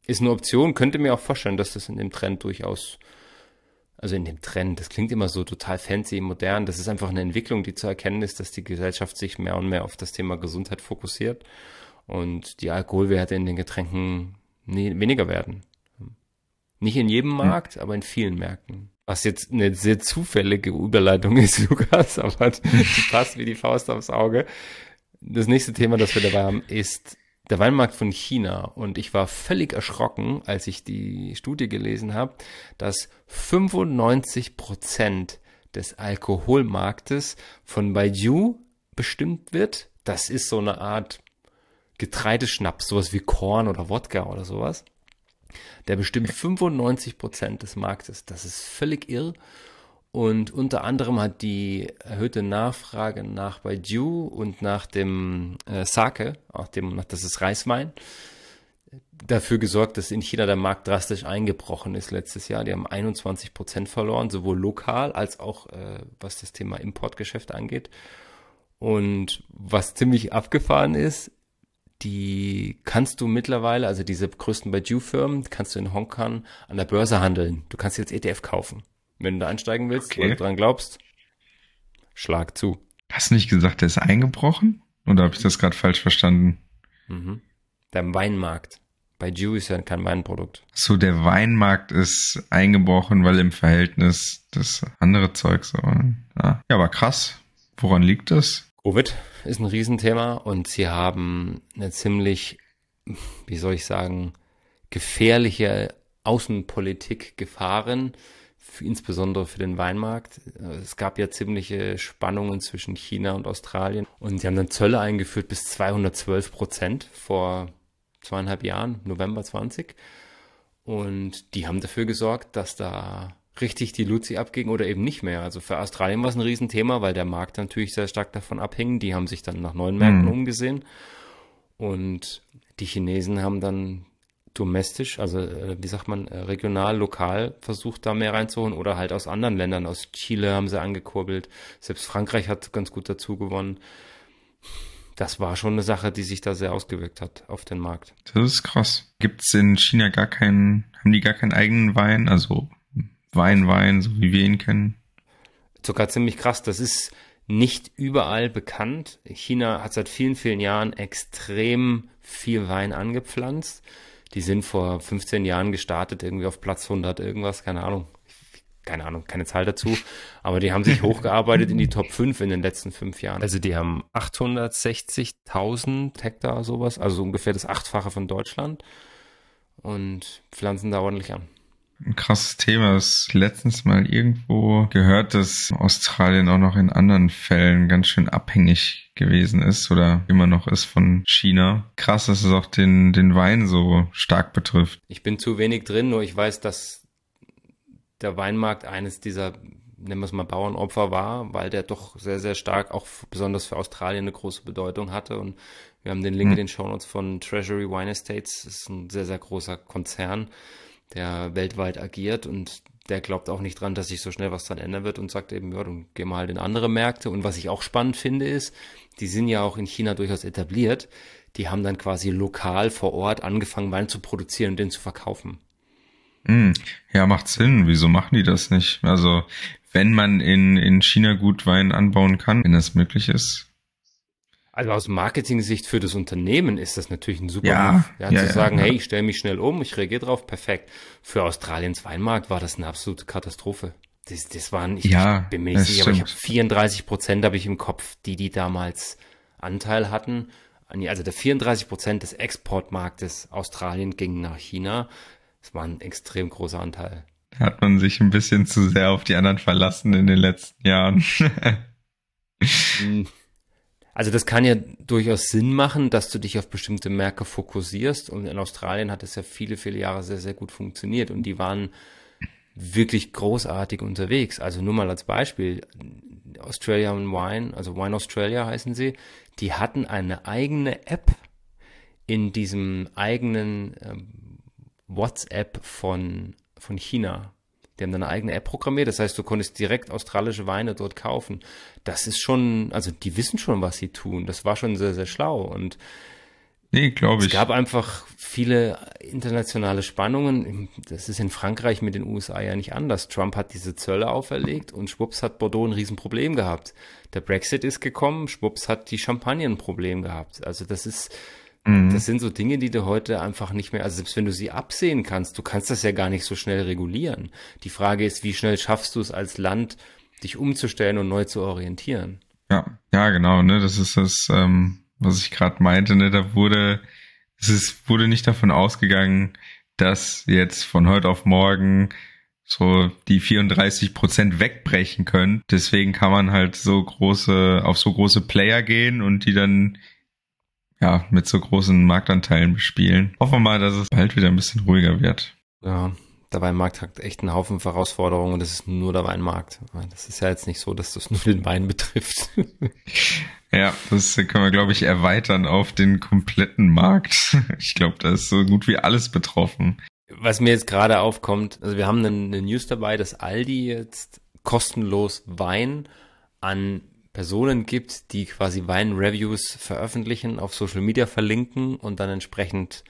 A: Ist eine Option, könnte mir auch vorstellen, dass das in dem Trend durchaus, also in dem Trend, das klingt immer so total fancy, modern, das ist einfach eine Entwicklung, die zu erkennen ist, dass die Gesellschaft sich mehr und mehr auf das Thema Gesundheit fokussiert und die Alkoholwerte in den Getränken nie, weniger werden. Nicht in jedem hm. Markt, aber in vielen Märkten. Was jetzt eine sehr zufällige Überleitung ist, Lukas, aber die passt wie die Faust aufs Auge. Das nächste Thema, das wir dabei haben, ist der Weinmarkt von China. Und ich war völlig erschrocken, als ich die Studie gelesen habe, dass 95 Prozent des Alkoholmarktes von Baijiu bestimmt wird. Das ist so eine Art Getreideschnaps, sowas wie Korn oder Wodka oder sowas. Der bestimmt 95 Prozent des Marktes. Das ist völlig irr. Und unter anderem hat die erhöhte Nachfrage nach Baijiu und nach dem äh, Sake, auch dem, das ist Reiswein, dafür gesorgt, dass in China der Markt drastisch eingebrochen ist letztes Jahr. Die haben 21 Prozent verloren, sowohl lokal als auch äh, was das Thema Importgeschäft angeht. Und was ziemlich abgefahren ist, die kannst du mittlerweile, also diese größten Baijiu-Firmen, kannst du in Hongkong an der Börse handeln. Du kannst jetzt ETF kaufen. Wenn du da einsteigen willst, okay. oder dran glaubst, schlag zu.
B: Hast du nicht gesagt, der ist eingebrochen? Oder habe ich das gerade falsch verstanden?
A: Mhm. Der Weinmarkt. Baijiu ist ja kein Weinprodukt.
B: So, der Weinmarkt ist eingebrochen, weil im Verhältnis das andere Zeug so. Ja, ja aber krass. Woran liegt das?
A: Covid ist ein Riesenthema und sie haben eine ziemlich, wie soll ich sagen, gefährliche Außenpolitik gefahren, für, insbesondere für den Weinmarkt. Es gab ja ziemliche Spannungen zwischen China und Australien und sie haben dann Zölle eingeführt bis 212 Prozent vor zweieinhalb Jahren, November 20. Und die haben dafür gesorgt, dass da richtig die Luzi abging oder eben nicht mehr. Also für Australien war es ein Riesenthema, weil der Markt natürlich sehr stark davon abhing. Die haben sich dann nach neuen Märkten mhm. umgesehen. Und die Chinesen haben dann domestisch, also äh, wie sagt man, äh, regional, lokal versucht da mehr reinzuholen oder halt aus anderen Ländern. Aus Chile haben sie angekurbelt. Selbst Frankreich hat ganz gut dazu gewonnen. Das war schon eine Sache, die sich da sehr ausgewirkt hat auf den Markt.
B: Das ist krass. Gibt es in China gar keinen, haben die gar keinen eigenen Wein? Also Wein, Wein, so wie wir ihn kennen.
A: Sogar ziemlich krass. Das ist nicht überall bekannt. China hat seit vielen, vielen Jahren extrem viel Wein angepflanzt. Die sind vor 15 Jahren gestartet, irgendwie auf Platz 100 irgendwas, keine Ahnung. Keine Ahnung, keine Zahl dazu. Aber die haben sich hochgearbeitet in die Top 5 in den letzten fünf Jahren. Also die haben 860.000 Hektar sowas, also ungefähr das Achtfache von Deutschland und pflanzen da ordentlich an
B: ein krasses Thema. Das letztens mal irgendwo gehört, dass Australien auch noch in anderen Fällen ganz schön abhängig gewesen ist oder immer noch ist von China. Krass, dass es auch den, den Wein so stark betrifft.
A: Ich bin zu wenig drin, nur ich weiß, dass der Weinmarkt eines dieser nennen wir es mal Bauernopfer war, weil der doch sehr, sehr stark auch besonders für Australien eine große Bedeutung hatte. Und wir haben den Link mhm. in den Shownotes von Treasury Wine Estates. Das ist ein sehr, sehr großer Konzern der weltweit agiert und der glaubt auch nicht dran, dass sich so schnell was dran ändern wird und sagt eben, ja, dann gehen wir halt in andere Märkte. Und was ich auch spannend finde, ist, die sind ja auch in China durchaus etabliert. Die haben dann quasi lokal vor Ort angefangen, Wein zu produzieren und den zu verkaufen.
B: Hm. Ja, macht Sinn. Wieso machen die das nicht? Also, wenn man in, in China gut Wein anbauen kann, wenn das möglich ist,
A: also aus Marketing-Sicht für das Unternehmen ist das natürlich ein super ja, Move. Ja, ja, zu sagen, ja, hey, ich stelle mich schnell um, ich reagiere drauf, perfekt. Für Australiens Weinmarkt war das eine absolute Katastrophe. Das, das waren, ich,
B: ja,
A: bin mir nicht sicher, aber ich habe 34 Prozent habe ich im Kopf, die die damals Anteil hatten. Also der 34 Prozent des Exportmarktes Australien ging nach China. Das war ein extrem großer Anteil.
B: Hat man sich ein bisschen zu sehr auf die anderen verlassen in den letzten Jahren.
A: Also das kann ja durchaus Sinn machen, dass du dich auf bestimmte Märkte fokussierst. Und in Australien hat es ja viele, viele Jahre sehr, sehr gut funktioniert. Und die waren wirklich großartig unterwegs. Also nur mal als Beispiel, Australian Wine, also Wine Australia heißen sie, die hatten eine eigene App in diesem eigenen ähm, WhatsApp von, von China. Die haben dann eine eigene App programmiert, das heißt, du konntest direkt australische Weine dort kaufen. Das ist schon, also die wissen schon, was sie tun. Das war schon sehr, sehr schlau. Und
B: Nee, glaube ich.
A: es gab einfach viele internationale Spannungen. Das ist in Frankreich mit den USA ja nicht anders. Trump hat diese Zölle auferlegt und schwupps hat Bordeaux ein Riesenproblem gehabt. Der Brexit ist gekommen, schwupps hat die Champagne ein Problem gehabt. Also das ist,
B: Mhm.
A: das sind so Dinge, die du heute einfach nicht mehr, also selbst wenn du sie absehen kannst, du kannst das ja gar nicht so schnell regulieren. Die Frage ist, wie schnell schaffst du es als Land, dich umzustellen und neu zu orientieren?
B: Ja, ja, genau, ne, das ist das, ähm, was ich gerade meinte, ne, da wurde, es ist, wurde nicht davon ausgegangen, dass jetzt von heute auf morgen so die 34 Prozent wegbrechen können. Deswegen kann man halt so große, auf so große Player gehen und die dann ja mit so großen Marktanteilen bespielen. Hoffen wir mal, dass es bald wieder ein bisschen ruhiger wird.
A: Ja, der Weinmarkt hat echt einen Haufen Herausforderungen und das ist nur der Weinmarkt. Das ist ja jetzt nicht so, dass das nur den Wein betrifft.
B: Ja, das können wir, glaube ich, erweitern auf den kompletten Markt. Ich glaube, da ist so gut wie alles betroffen.
A: Was mir jetzt gerade aufkommt, also wir haben eine, eine News dabei, dass Aldi jetzt kostenlos Wein an Personen gibt, die quasi Wein-Reviews veröffentlichen, auf Social Media verlinken und dann entsprechend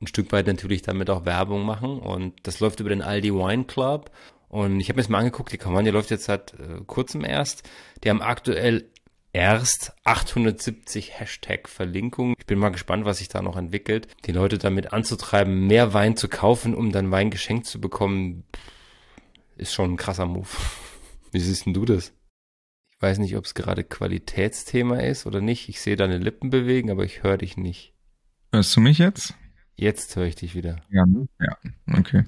A: ein Stück weit natürlich damit auch Werbung machen. Und das läuft über den Aldi Wine Club. Und ich habe mir das mal angeguckt, die Kampagne läuft jetzt seit äh, kurzem erst. Die haben aktuell erst 870 Hashtag-Verlinkungen. Ich bin mal gespannt, was sich da noch entwickelt. Die Leute damit anzutreiben, mehr Wein zu kaufen, um dann Wein geschenkt zu bekommen, ist schon ein krasser Move. Wie siehst denn du das? Ich weiß nicht, ob es gerade Qualitätsthema ist oder nicht. Ich sehe deine Lippen bewegen, aber ich höre dich nicht.
B: Hörst du mich jetzt?
A: Jetzt höre ich dich wieder.
B: Ja. Ja, okay.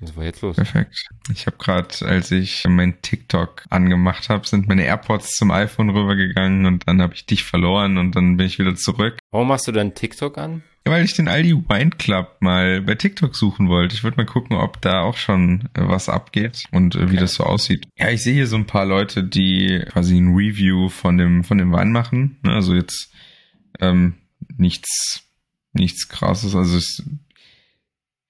A: Was war jetzt los?
B: Perfekt. Ich habe gerade, als ich mein TikTok angemacht habe, sind meine AirPods zum iPhone rübergegangen und dann habe ich dich verloren und dann bin ich wieder zurück.
A: Warum machst du deinen TikTok an?
B: Ja, weil ich den Aldi Wine Club mal bei TikTok suchen wollte. Ich wollte mal gucken, ob da auch schon äh, was abgeht und äh, wie das so aussieht. Ja, ich sehe hier so ein paar Leute, die quasi ein Review von dem von dem Wein machen. Ne, Also jetzt ähm, nichts nichts krasses. Also es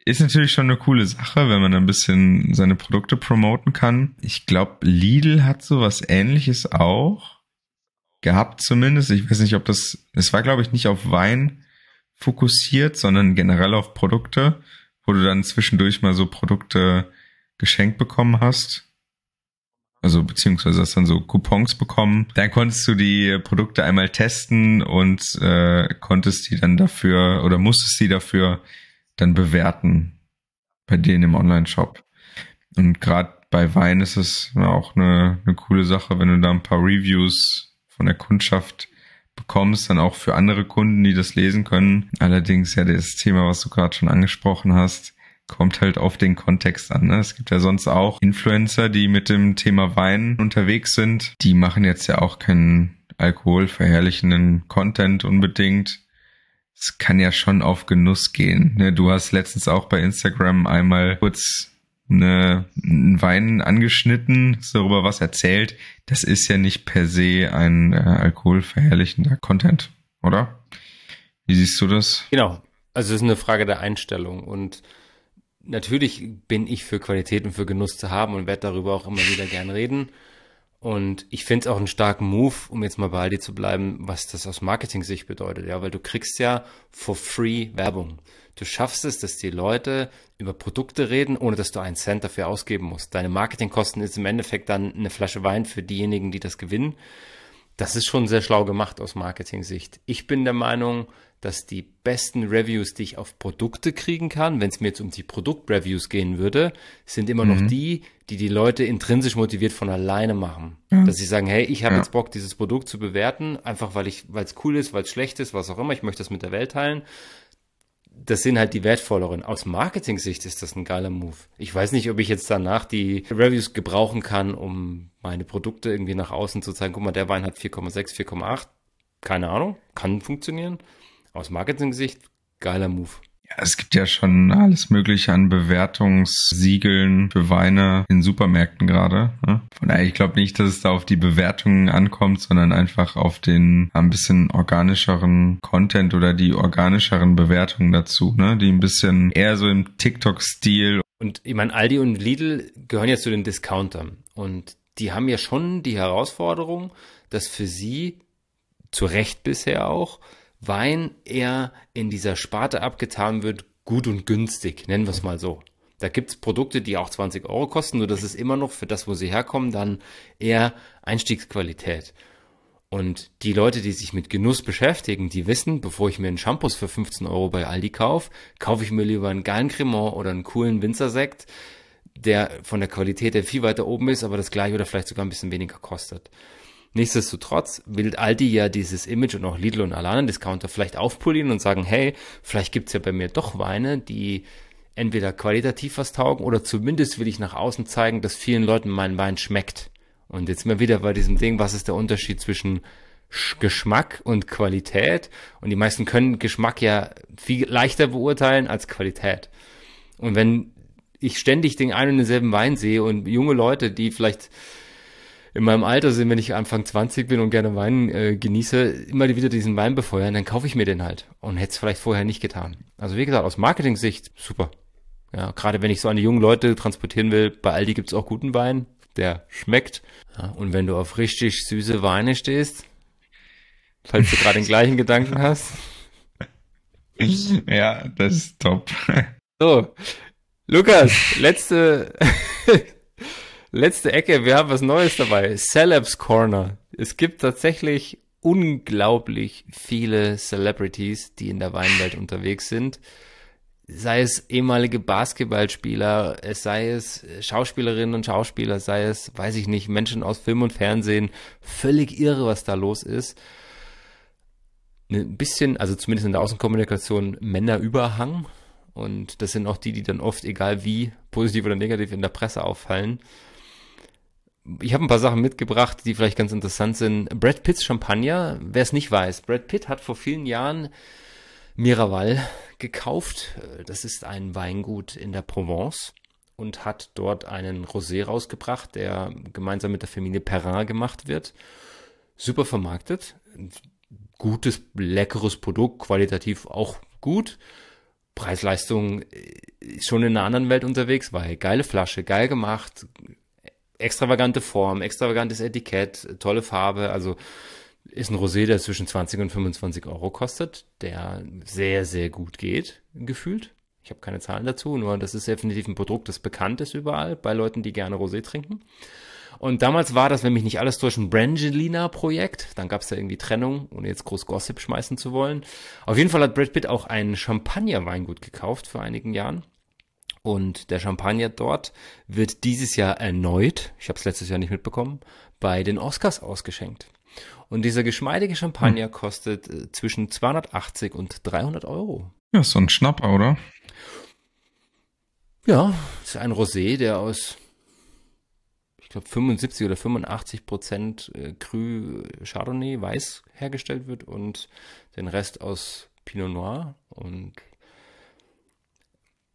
B: ist natürlich schon eine coole Sache, wenn man ein bisschen seine Produkte promoten kann. Ich glaube, Lidl hat sowas ähnliches auch gehabt zumindest. Ich weiß nicht, ob das, es war glaube ich nicht auf Wein fokussiert, sondern generell auf Produkte, wo du dann zwischendurch mal so Produkte geschenkt bekommen hast. Also beziehungsweise hast dann so Coupons bekommen. Dann konntest du die Produkte einmal testen und äh, konntest die dann dafür oder musstest die dafür dann bewerten bei denen im Online-Shop. Und gerade bei Wein ist es auch eine, eine coole Sache, wenn du da ein paar Reviews von der Kundschaft bekommst, dann auch für andere Kunden, die das lesen können. Allerdings ja das Thema, was du gerade schon angesprochen hast, kommt halt auf den Kontext an. Ne? Es gibt ja sonst auch Influencer, die mit dem Thema Wein unterwegs sind. Die machen jetzt ja auch keinen alkoholverherrlichenden Content unbedingt. Es kann ja schon auf Genuss gehen. Ne? Du hast letztens auch bei Instagram einmal kurz eine, einen Wein angeschnitten, darüber was erzählt. Das ist ja nicht per se ein äh, alkoholverherrlichender Content, oder? Wie siehst du das?
A: Genau. Also es ist eine Frage der Einstellung und natürlich bin ich für Qualität und für Genuss zu haben und werde darüber auch immer wieder gern reden. Und ich finde es auch einen starken Move, um jetzt mal bei Aldi zu bleiben, was das aus Marketing-Sicht bedeutet, ja, weil du kriegst ja for free Werbung. Du schaffst es, dass die Leute über Produkte reden, ohne dass du einen Cent dafür ausgeben musst. Deine Marketingkosten ist im Endeffekt dann eine Flasche Wein für diejenigen, die das gewinnen. Das ist schon sehr schlau gemacht aus Marketing-Sicht. Ich bin der Meinung, dass die besten Reviews, die ich auf Produkte kriegen kann, wenn es mir jetzt um die Produktreviews gehen würde, sind immer noch die, die die Leute intrinsisch motiviert von alleine machen. Dass sie sagen, hey, ich habe
B: Ja.
A: jetzt Bock, dieses Produkt zu bewerten, einfach weil ich, weil es cool ist, weil es schlecht ist, was auch immer, ich möchte das mit der Welt teilen. Das sind halt die wertvolleren. Aus Marketing-Sicht ist das ein geiler Move. Ich weiß nicht, ob ich jetzt danach die Reviews gebrauchen kann, um meine Produkte irgendwie nach außen zu zeigen. Guck mal, der Wein hat 4,6, 4,8. Keine Ahnung. Kann funktionieren. Aus Marketing-Sicht, geiler Move.
B: Ja, es gibt ja schon alles Mögliche an Bewertungssiegeln für Weine in Supermärkten gerade. Ne? Von daher, ich glaube nicht, dass es da auf die Bewertungen ankommt, sondern einfach auf den ein bisschen organischeren Content oder die organischeren Bewertungen dazu, ne? Die ein bisschen eher so im TikTok-Stil.
A: Und ich meine, Aldi und Lidl gehören ja zu den Discountern. Und die haben ja schon die Herausforderung, dass für sie, zu Recht bisher auch, Wein eher in dieser Sparte abgetan wird, gut und günstig, nennen wir es mal so. Da gibt's Produkte, die auch 20 Euro kosten, nur das ist immer noch für das, wo sie herkommen, dann eher Einstiegsqualität. Und die Leute, die sich mit Genuss beschäftigen, die wissen, bevor ich mir einen Shampoo für 15 Euro bei Aldi kaufe, kaufe ich mir lieber einen geilen Cremant oder einen coolen Winzersekt, der von der Qualität der viel weiter oben ist, aber das gleiche oder vielleicht sogar ein bisschen weniger kostet. Nichtsdestotrotz will Aldi ja dieses Image und auch Lidl und anderen Discounter vielleicht aufpolieren und sagen, hey, vielleicht gibt's ja bei mir doch Weine, die entweder qualitativ was taugen oder zumindest will ich nach außen zeigen, dass vielen Leuten mein Wein schmeckt. Und jetzt wir wieder bei diesem Ding, was ist der Unterschied zwischen Geschmack und Qualität? Und die meisten können Geschmack ja viel leichter beurteilen als Qualität. Und wenn ich ständig den einen und denselben Wein sehe und junge Leute, die vielleicht in meinem Alter sind, wenn ich Anfang 20 bin und gerne Wein äh, genieße, immer wieder diesen Wein befeuern, dann kaufe ich mir den halt und hätte es vielleicht vorher nicht getan. Also wie gesagt, aus Marketing-Sicht super. Ja, gerade wenn ich so an die jungen Leute transportieren will, bei Aldi gibt's auch guten Wein, der schmeckt. Ja, und wenn du auf richtig süße Weine stehst, falls du gerade den gleichen Gedanken hast.
B: Ja, das ist top.
A: So, Lukas, letzte Letzte Ecke, wir haben was Neues dabei. Celebs Corner. Es gibt tatsächlich unglaublich viele Celebrities, die in der Weinwelt unterwegs sind. Sei es ehemalige Basketballspieler, es sei es Schauspielerinnen und Schauspieler, sei es, weiß ich nicht, Menschen aus Film und Fernsehen. Völlig irre, was da los ist. Ein bisschen, also zumindest in der Außenkommunikation, Männerüberhang. Und das sind auch die, die dann oft, egal wie, positiv oder negativ, in der Presse auffallen ich habe ein paar Sachen mitgebracht, die vielleicht ganz interessant sind. Brad Pitts Champagner, wer es nicht weiß, Brad Pitt hat vor vielen Jahren Miraval gekauft. Das ist ein Weingut in der Provence und hat dort einen Rosé rausgebracht, der gemeinsam mit der Familie Perrin gemacht wird. Super vermarktet. Gutes, leckeres Produkt, qualitativ auch gut. Preis-Leistung ist schon in einer anderen Welt unterwegs, weil geile Flasche, geil gemacht, extravagante Form, extravagantes Etikett, tolle Farbe, also ist ein Rosé, der zwischen 20 und 25 Euro kostet, der sehr, sehr gut geht, gefühlt. Ich habe keine Zahlen dazu, nur das ist definitiv ein Produkt, das bekannt ist überall bei Leuten, die gerne Rosé trinken. Und damals war das, wenn mich nicht alles durch ein Brangelina-Projekt. Dann gab es da irgendwie Trennung, ohne jetzt groß Gossip schmeißen zu wollen. Auf jeden Fall hat Brad Pitt auch ein Champagner-Weingut gekauft vor einigen Jahren. Und der Champagner dort wird dieses Jahr erneut, ich habe es letztes Jahr nicht mitbekommen, bei den Oscars ausgeschenkt. Und dieser geschmeidige Champagner hm. kostet äh, zwischen 280 und 300 Euro.
B: Ja, so ein Schnapper, oder?
A: Ja, ist ein Rosé, der aus, ich glaube, 75 oder 85 Prozent äh, Cru Chardonnay weiß hergestellt wird und den Rest aus Pinot Noir. Und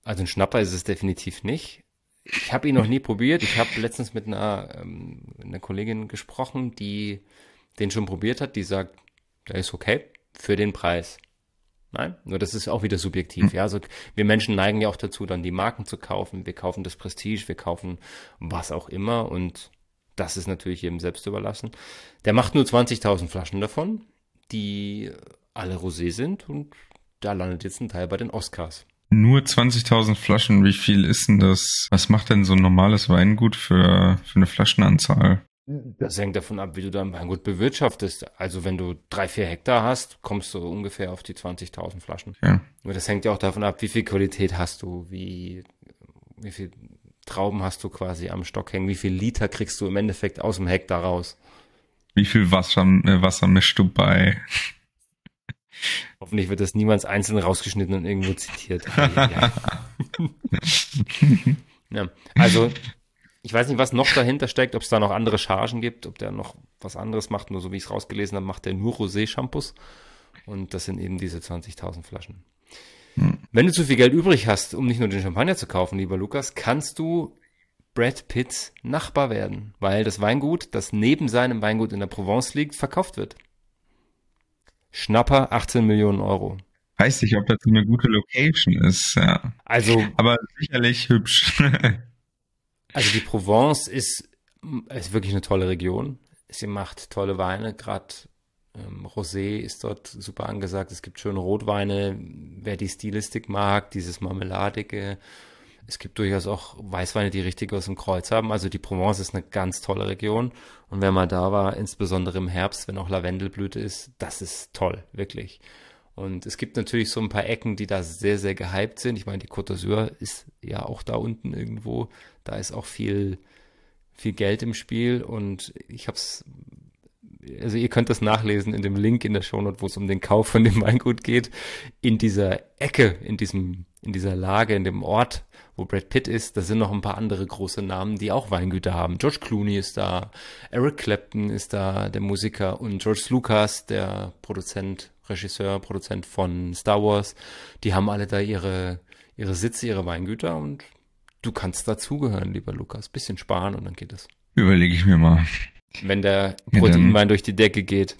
A: also ein Schnapper ist es definitiv nicht. Ich habe ihn noch nie probiert. Ich habe letztens mit einer, ähm, einer Kollegin gesprochen, die den schon probiert hat. Die sagt, der ist okay für den Preis. Nein, nur das ist auch wieder subjektiv. Hm. Ja, also wir Menschen neigen ja auch dazu, dann die Marken zu kaufen. Wir kaufen das Prestige, wir kaufen was auch immer und das ist natürlich jedem selbst überlassen. Der macht nur 20.000 Flaschen davon, die alle Rosé sind und da landet jetzt ein Teil bei den Oscars.
B: Nur 20.000 Flaschen, wie viel ist denn das? Was macht denn so ein normales Weingut für, für eine Flaschenanzahl?
A: Das hängt davon ab, wie du dein Weingut bewirtschaftest. Also wenn du drei, vier Hektar hast, kommst du ungefähr auf die 20.000 Flaschen. Ja. Aber das hängt ja auch davon ab, wie viel Qualität hast du, wie, wie viel Trauben hast du quasi am Stock hängen, wie viel Liter kriegst du im Endeffekt aus dem Hektar raus.
B: Wie viel Wasser, äh, Wasser mischst du bei?
A: Hoffentlich wird das niemals einzeln rausgeschnitten und irgendwo zitiert. ja, also ich weiß nicht, was noch dahinter steckt, ob es da noch andere Chargen gibt, ob der noch was anderes macht. Nur so wie ich es rausgelesen habe, macht der nur Rosé-Shampoos. Und das sind eben diese 20.000 Flaschen. Hm. Wenn du zu viel Geld übrig hast, um nicht nur den Champagner zu kaufen, lieber Lukas, kannst du Brad Pitts Nachbar werden, weil das Weingut, das neben seinem Weingut in der Provence liegt, verkauft wird. Schnapper 18 Millionen Euro.
B: Weiß nicht, ob das eine gute Location ist, ja.
A: Also,
B: Aber sicherlich hübsch.
A: also die Provence ist, ist wirklich eine tolle Region. Sie macht tolle Weine, gerade ähm, Rosé ist dort super angesagt. Es gibt schöne Rotweine, wer die Stilistik mag, dieses Marmeladige. Es gibt durchaus auch Weißweine, die richtig aus dem Kreuz haben. Also die Provence ist eine ganz tolle Region. Und wer mal da war, insbesondere im Herbst, wenn auch Lavendelblüte ist, das ist toll, wirklich. Und es gibt natürlich so ein paar Ecken, die da sehr, sehr gehypt sind. Ich meine, die Côte d'Azur ist ja auch da unten irgendwo. Da ist auch viel, viel Geld im Spiel. Und ich habe es also ihr könnt das nachlesen in dem Link in der Shownote, wo es um den Kauf von dem Weingut geht, in dieser Ecke, in diesem, in dieser Lage, in dem Ort, wo Brad Pitt ist, da sind noch ein paar andere große Namen, die auch Weingüter haben. George Clooney ist da, Eric Clapton ist da, der Musiker und George Lucas, der Produzent, Regisseur, Produzent von Star Wars. Die haben alle da ihre, ihre Sitze, ihre Weingüter und du kannst dazugehören, lieber Lukas. Bisschen sparen und dann geht es.
B: Überlege ich mir mal.
A: Wenn der Proteinwein durch die Decke geht.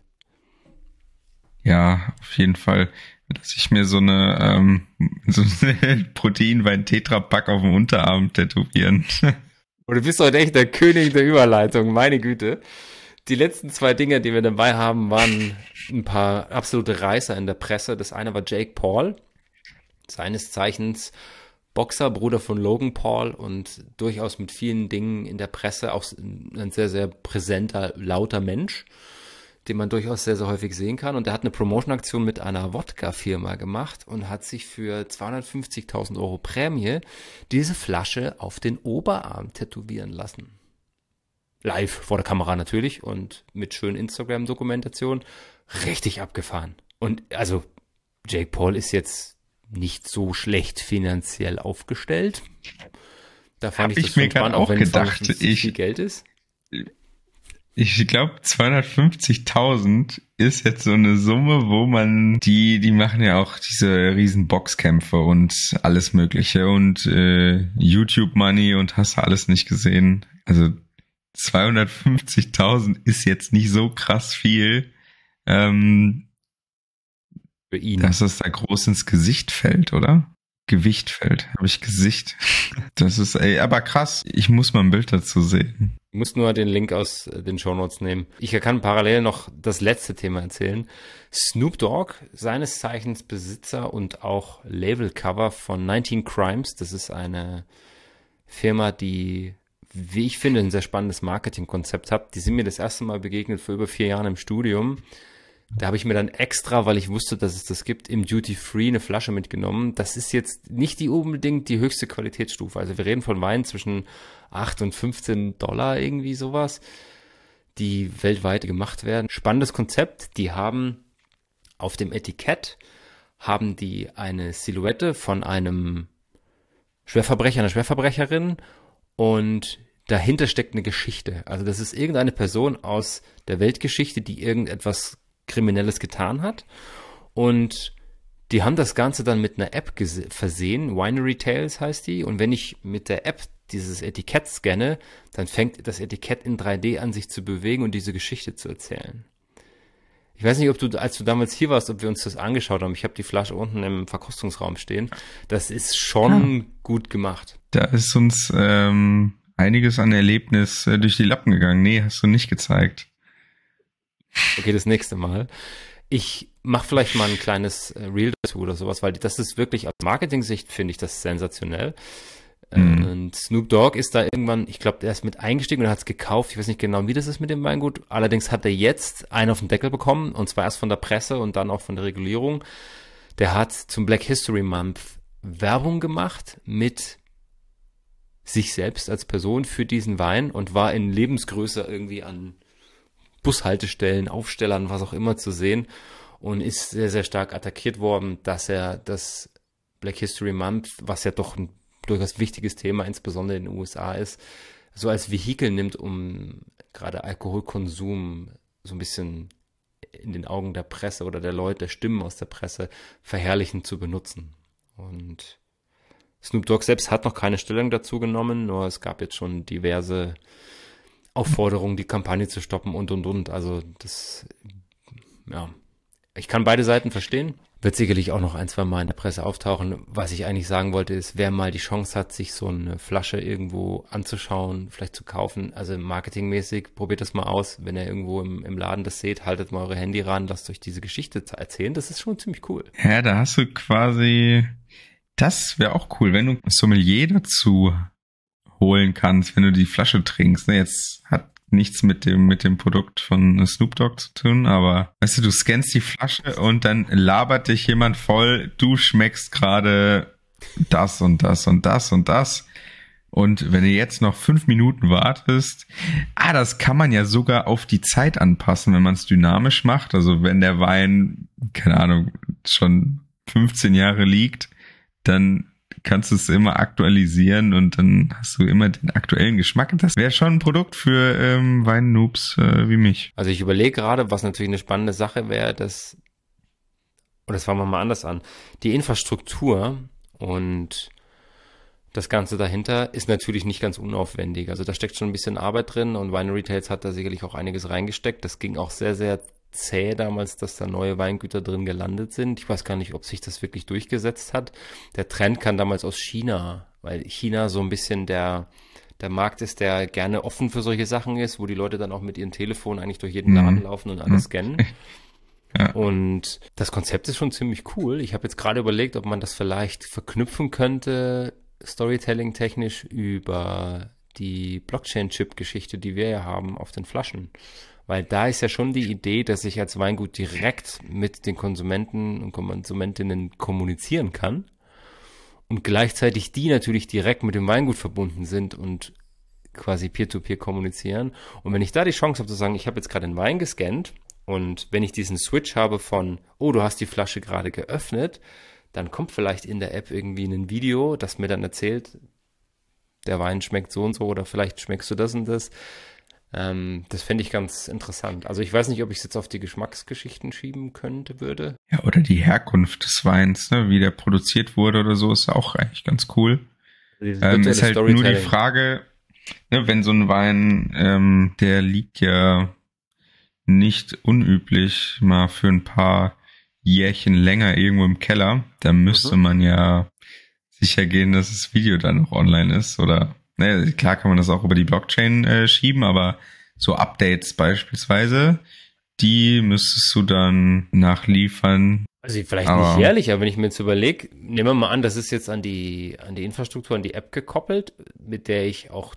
B: Ja, auf jeden Fall. Dass ich mir so eine, ähm, so eine Proteinwein-Tetrapack auf dem Unterarm tätowieren.
A: Und du bist heute echt der König der Überleitung, meine Güte. Die letzten zwei Dinge, die wir dabei haben, waren ein paar absolute Reißer in der Presse. Das eine war Jake Paul, seines Zeichens Boxer, Bruder von Logan Paul und durchaus mit vielen Dingen in der Presse auch ein sehr, sehr präsenter, lauter Mensch, den man durchaus sehr, sehr häufig sehen kann. Und er hat eine Promotion-Aktion mit einer Wodka-Firma gemacht und hat sich für 250.000 Euro Prämie diese Flasche auf den Oberarm tätowieren lassen. Live vor der Kamera natürlich und mit schönen Instagram-Dokumentation. Richtig abgefahren. Und also, Jake Paul ist jetzt nicht so schlecht finanziell aufgestellt.
B: Da fand Hab ich, ich mir gerade auch, auch gedacht, ich,
A: viel Geld ist.
B: Ich glaube, 250.000 ist jetzt so eine Summe, wo man die, die machen ja auch diese riesen Boxkämpfe und alles Mögliche und äh, YouTube Money und hast alles nicht gesehen. Also 250.000 ist jetzt nicht so krass viel. Ähm, für ihn. Dass es da groß ins Gesicht fällt, oder? Gewicht fällt, habe ich Gesicht. Das ist, ey, aber krass. Ich muss mal ein Bild dazu sehen.
A: Ich muss nur den Link aus äh, den Shownotes nehmen. Ich kann parallel noch das letzte Thema erzählen. Snoop Dogg, seines Zeichens Besitzer und auch Labelcover von 19 Crimes. Das ist eine Firma, die, wie ich finde, ein sehr spannendes Marketingkonzept hat. Die sind mir das erste Mal begegnet vor über vier Jahren im Studium. Da habe ich mir dann extra, weil ich wusste, dass es das gibt, im Duty Free eine Flasche mitgenommen. Das ist jetzt nicht die unbedingt die höchste Qualitätsstufe. Also wir reden von Weinen zwischen 8 und 15 Dollar irgendwie sowas, die weltweit gemacht werden. Spannendes Konzept. Die haben auf dem Etikett haben die eine Silhouette von einem Schwerverbrecher, einer Schwerverbrecherin und dahinter steckt eine Geschichte. Also das ist irgendeine Person aus der Weltgeschichte, die irgendetwas Kriminelles getan hat. Und die haben das Ganze dann mit einer App versehen. Winery Tales heißt die. Und wenn ich mit der App dieses Etikett scanne, dann fängt das Etikett in 3D an, sich zu bewegen und diese Geschichte zu erzählen. Ich weiß nicht, ob du, als du damals hier warst, ob wir uns das angeschaut haben. Ich habe die Flasche unten im Verkostungsraum stehen. Das ist schon ja. gut gemacht.
B: Da ist uns ähm, einiges an Erlebnis äh, durch die Lappen gegangen. Nee, hast du nicht gezeigt.
A: Okay, das nächste Mal. Ich mache vielleicht mal ein kleines äh, Reel dazu oder sowas, weil das ist wirklich aus Marketing-Sicht finde ich das sensationell. Mhm. Und Snoop Dogg ist da irgendwann, ich glaube, der ist mit eingestiegen und hat es gekauft. Ich weiß nicht genau, wie das ist mit dem Weingut. Allerdings hat er jetzt einen auf den Deckel bekommen und zwar erst von der Presse und dann auch von der Regulierung. Der hat zum Black History Month Werbung gemacht mit sich selbst als Person für diesen Wein und war in Lebensgröße irgendwie an Bushaltestellen, Aufstellern, was auch immer zu sehen und ist sehr, sehr stark attackiert worden, dass er das Black History Month, was ja doch ein durchaus wichtiges Thema, insbesondere in den USA ist, so als Vehikel nimmt, um gerade Alkoholkonsum so ein bisschen in den Augen der Presse oder der Leute, der Stimmen aus der Presse verherrlichen zu benutzen. Und Snoop Dogg selbst hat noch keine Stellung dazu genommen, nur es gab jetzt schon diverse Aufforderungen, die Kampagne zu stoppen und und und. Also das, ja, ich kann beide Seiten verstehen. Wird sicherlich auch noch ein, zwei Mal in der Presse auftauchen. Was ich eigentlich sagen wollte, ist, wer mal die Chance hat, sich so eine Flasche irgendwo anzuschauen, vielleicht zu kaufen, also marketingmäßig, probiert das mal aus. Wenn ihr irgendwo im, im Laden das seht, haltet mal eure Handy ran, lasst euch diese Geschichte erzählen. Das ist schon ziemlich cool.
B: Ja, da hast du quasi, das wäre auch cool, wenn du Sommelier dazu holen kannst, wenn du die Flasche trinkst. Ne, jetzt hat nichts mit dem, mit dem Produkt von Snoop Dogg zu tun, aber weißt du, du scannst die Flasche und dann labert dich jemand voll, du schmeckst gerade das und das und das und das. Und wenn du jetzt noch fünf Minuten wartest, ah, das kann man ja sogar auf die Zeit anpassen, wenn man es dynamisch macht. Also wenn der Wein, keine Ahnung, schon 15 Jahre liegt, dann kannst du es immer aktualisieren und dann hast du immer den aktuellen Geschmack. Das wäre schon ein Produkt für ähm, Wein-Noobs äh, wie mich.
A: Also ich überlege gerade, was natürlich eine spannende Sache wäre, dass, oder das fangen wir mal anders an, die Infrastruktur und das Ganze dahinter ist natürlich nicht ganz unaufwendig. Also da steckt schon ein bisschen Arbeit drin und Wine Retails hat da sicherlich auch einiges reingesteckt. Das ging auch sehr, sehr zäh damals, dass da neue Weingüter drin gelandet sind. Ich weiß gar nicht, ob sich das wirklich durchgesetzt hat. Der Trend kam damals aus China, weil China so ein bisschen der, der Markt ist, der gerne offen für solche Sachen ist, wo die Leute dann auch mit ihrem Telefon eigentlich durch jeden Laden mhm. laufen und alles mhm. scannen. Ja. Und das Konzept ist schon ziemlich cool. Ich habe jetzt gerade überlegt, ob man das vielleicht verknüpfen könnte, Storytelling technisch über die Blockchain-Chip-Geschichte, die wir ja haben auf den Flaschen. Weil da ist ja schon die Idee, dass ich als Weingut direkt mit den Konsumenten und Konsumentinnen kommunizieren kann und gleichzeitig die natürlich direkt mit dem Weingut verbunden sind und quasi peer-to-peer -peer kommunizieren. Und wenn ich da die Chance habe zu sagen, ich habe jetzt gerade einen Wein gescannt und wenn ich diesen Switch habe von, oh, du hast die Flasche gerade geöffnet, dann kommt vielleicht in der App irgendwie ein Video, das mir dann erzählt, der Wein schmeckt so und so oder vielleicht schmeckst du das und das. Ähm, das fände ich ganz interessant. Also ich weiß nicht, ob ich es jetzt auf die Geschmacksgeschichten schieben könnte, würde.
B: Ja, oder die Herkunft des Weins, ne? wie der produziert wurde oder so, ist auch eigentlich ganz cool. Ähm, ist halt nur die Frage, ne, wenn so ein Wein, ähm, der liegt ja nicht unüblich mal für ein paar Jährchen länger irgendwo im Keller, dann müsste mhm. man ja sicher gehen, dass das Video dann noch online ist oder Ne, klar kann man das auch über die Blockchain äh, schieben, aber so Updates beispielsweise, die müsstest du dann nachliefern.
A: Also vielleicht aber nicht jährlich, aber wenn ich mir jetzt überlege, nehmen wir mal an, das ist jetzt an die, an die Infrastruktur, an die App gekoppelt, mit der ich auch,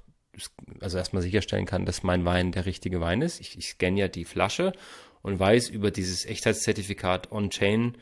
A: also erstmal sicherstellen kann, dass mein Wein der richtige Wein ist. Ich, ich scanne ja die Flasche und weiß über dieses Echtheitszertifikat on-chain,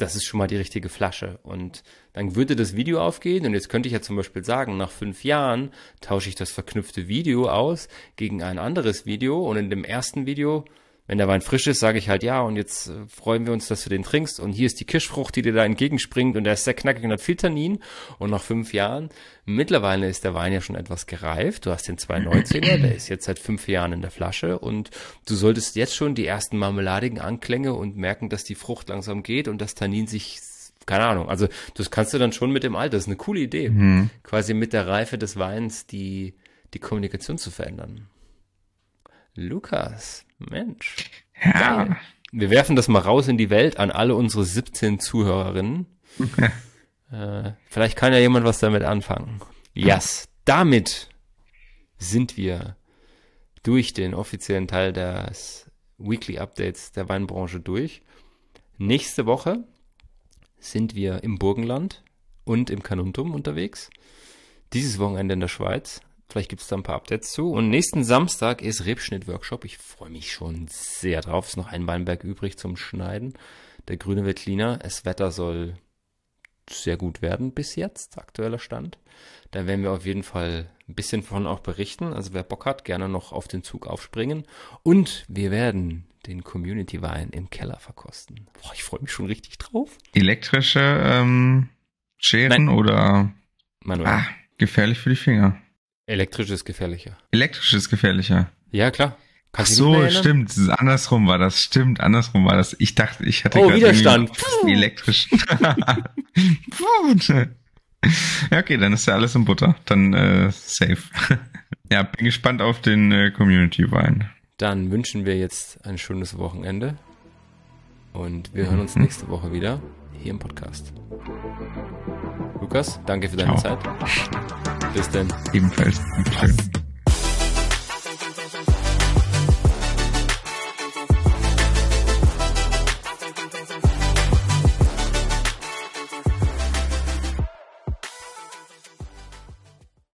A: das ist schon mal die richtige Flasche. Und dann würde das Video aufgehen und jetzt könnte ich ja zum Beispiel sagen, nach fünf Jahren tausche ich das verknüpfte Video aus gegen ein anderes Video und in dem ersten Video wenn der Wein frisch ist, sage ich halt ja und jetzt äh, freuen wir uns, dass du den trinkst und hier ist die Kirschfrucht, die dir da entgegenspringt und der ist sehr knackig und hat viel Tannin und nach fünf Jahren, mittlerweile ist der Wein ja schon etwas gereift, du hast den 219er, der ist jetzt seit fünf Jahren in der Flasche und du solltest jetzt schon die ersten marmeladigen Anklänge und merken, dass die Frucht langsam geht und das Tannin sich keine Ahnung. Also das kannst du dann schon mit dem Alter. Das ist eine coole Idee, mhm. quasi mit der Reife des Weins die die Kommunikation zu verändern. Lukas, Mensch. Ja. Geil. Wir werfen das mal raus in die Welt an alle unsere 17 Zuhörerinnen. äh, vielleicht kann ja jemand was damit anfangen. Yes, damit sind wir durch den offiziellen Teil des Weekly Updates der Weinbranche durch. Nächste Woche sind wir im Burgenland und im Kanuntum unterwegs. Dieses Wochenende in der Schweiz. Vielleicht gibt es da ein paar Updates zu. Und nächsten Samstag ist Rebschnitt-Workshop. Ich freue mich schon sehr drauf. Es ist noch ein Weinberg übrig zum Schneiden. Der Grüne wird cleaner. Das Wetter soll sehr gut werden bis jetzt, aktueller Stand. Da werden wir auf jeden Fall ein bisschen von auch berichten. Also wer Bock hat, gerne noch auf den Zug aufspringen. Und wir werden den Community Wein im Keller verkosten. Boah, ich freue mich schon richtig drauf.
B: Elektrische ähm, Scheren Nein. oder
A: Manuel.
B: Ah, gefährlich für die Finger.
A: Elektrisch ist gefährlicher.
B: Elektrisch ist gefährlicher.
A: Ja, klar.
B: Ach so, stimmt. Andersrum war das. Stimmt, andersrum war das. Ich dachte, ich hatte
A: oh, Widerstand.
B: elektrisch. ja, okay, dann ist ja alles in Butter. Dann äh, safe. ja, bin gespannt auf den äh, Community-Wein.
A: Dann wünschen wir jetzt ein schönes Wochenende. Und wir hören uns nächste Woche wieder hier im Podcast. Lukas, danke für deine Ciao. Zeit. Bis dann.
B: Ebenfalls. Dankeschön.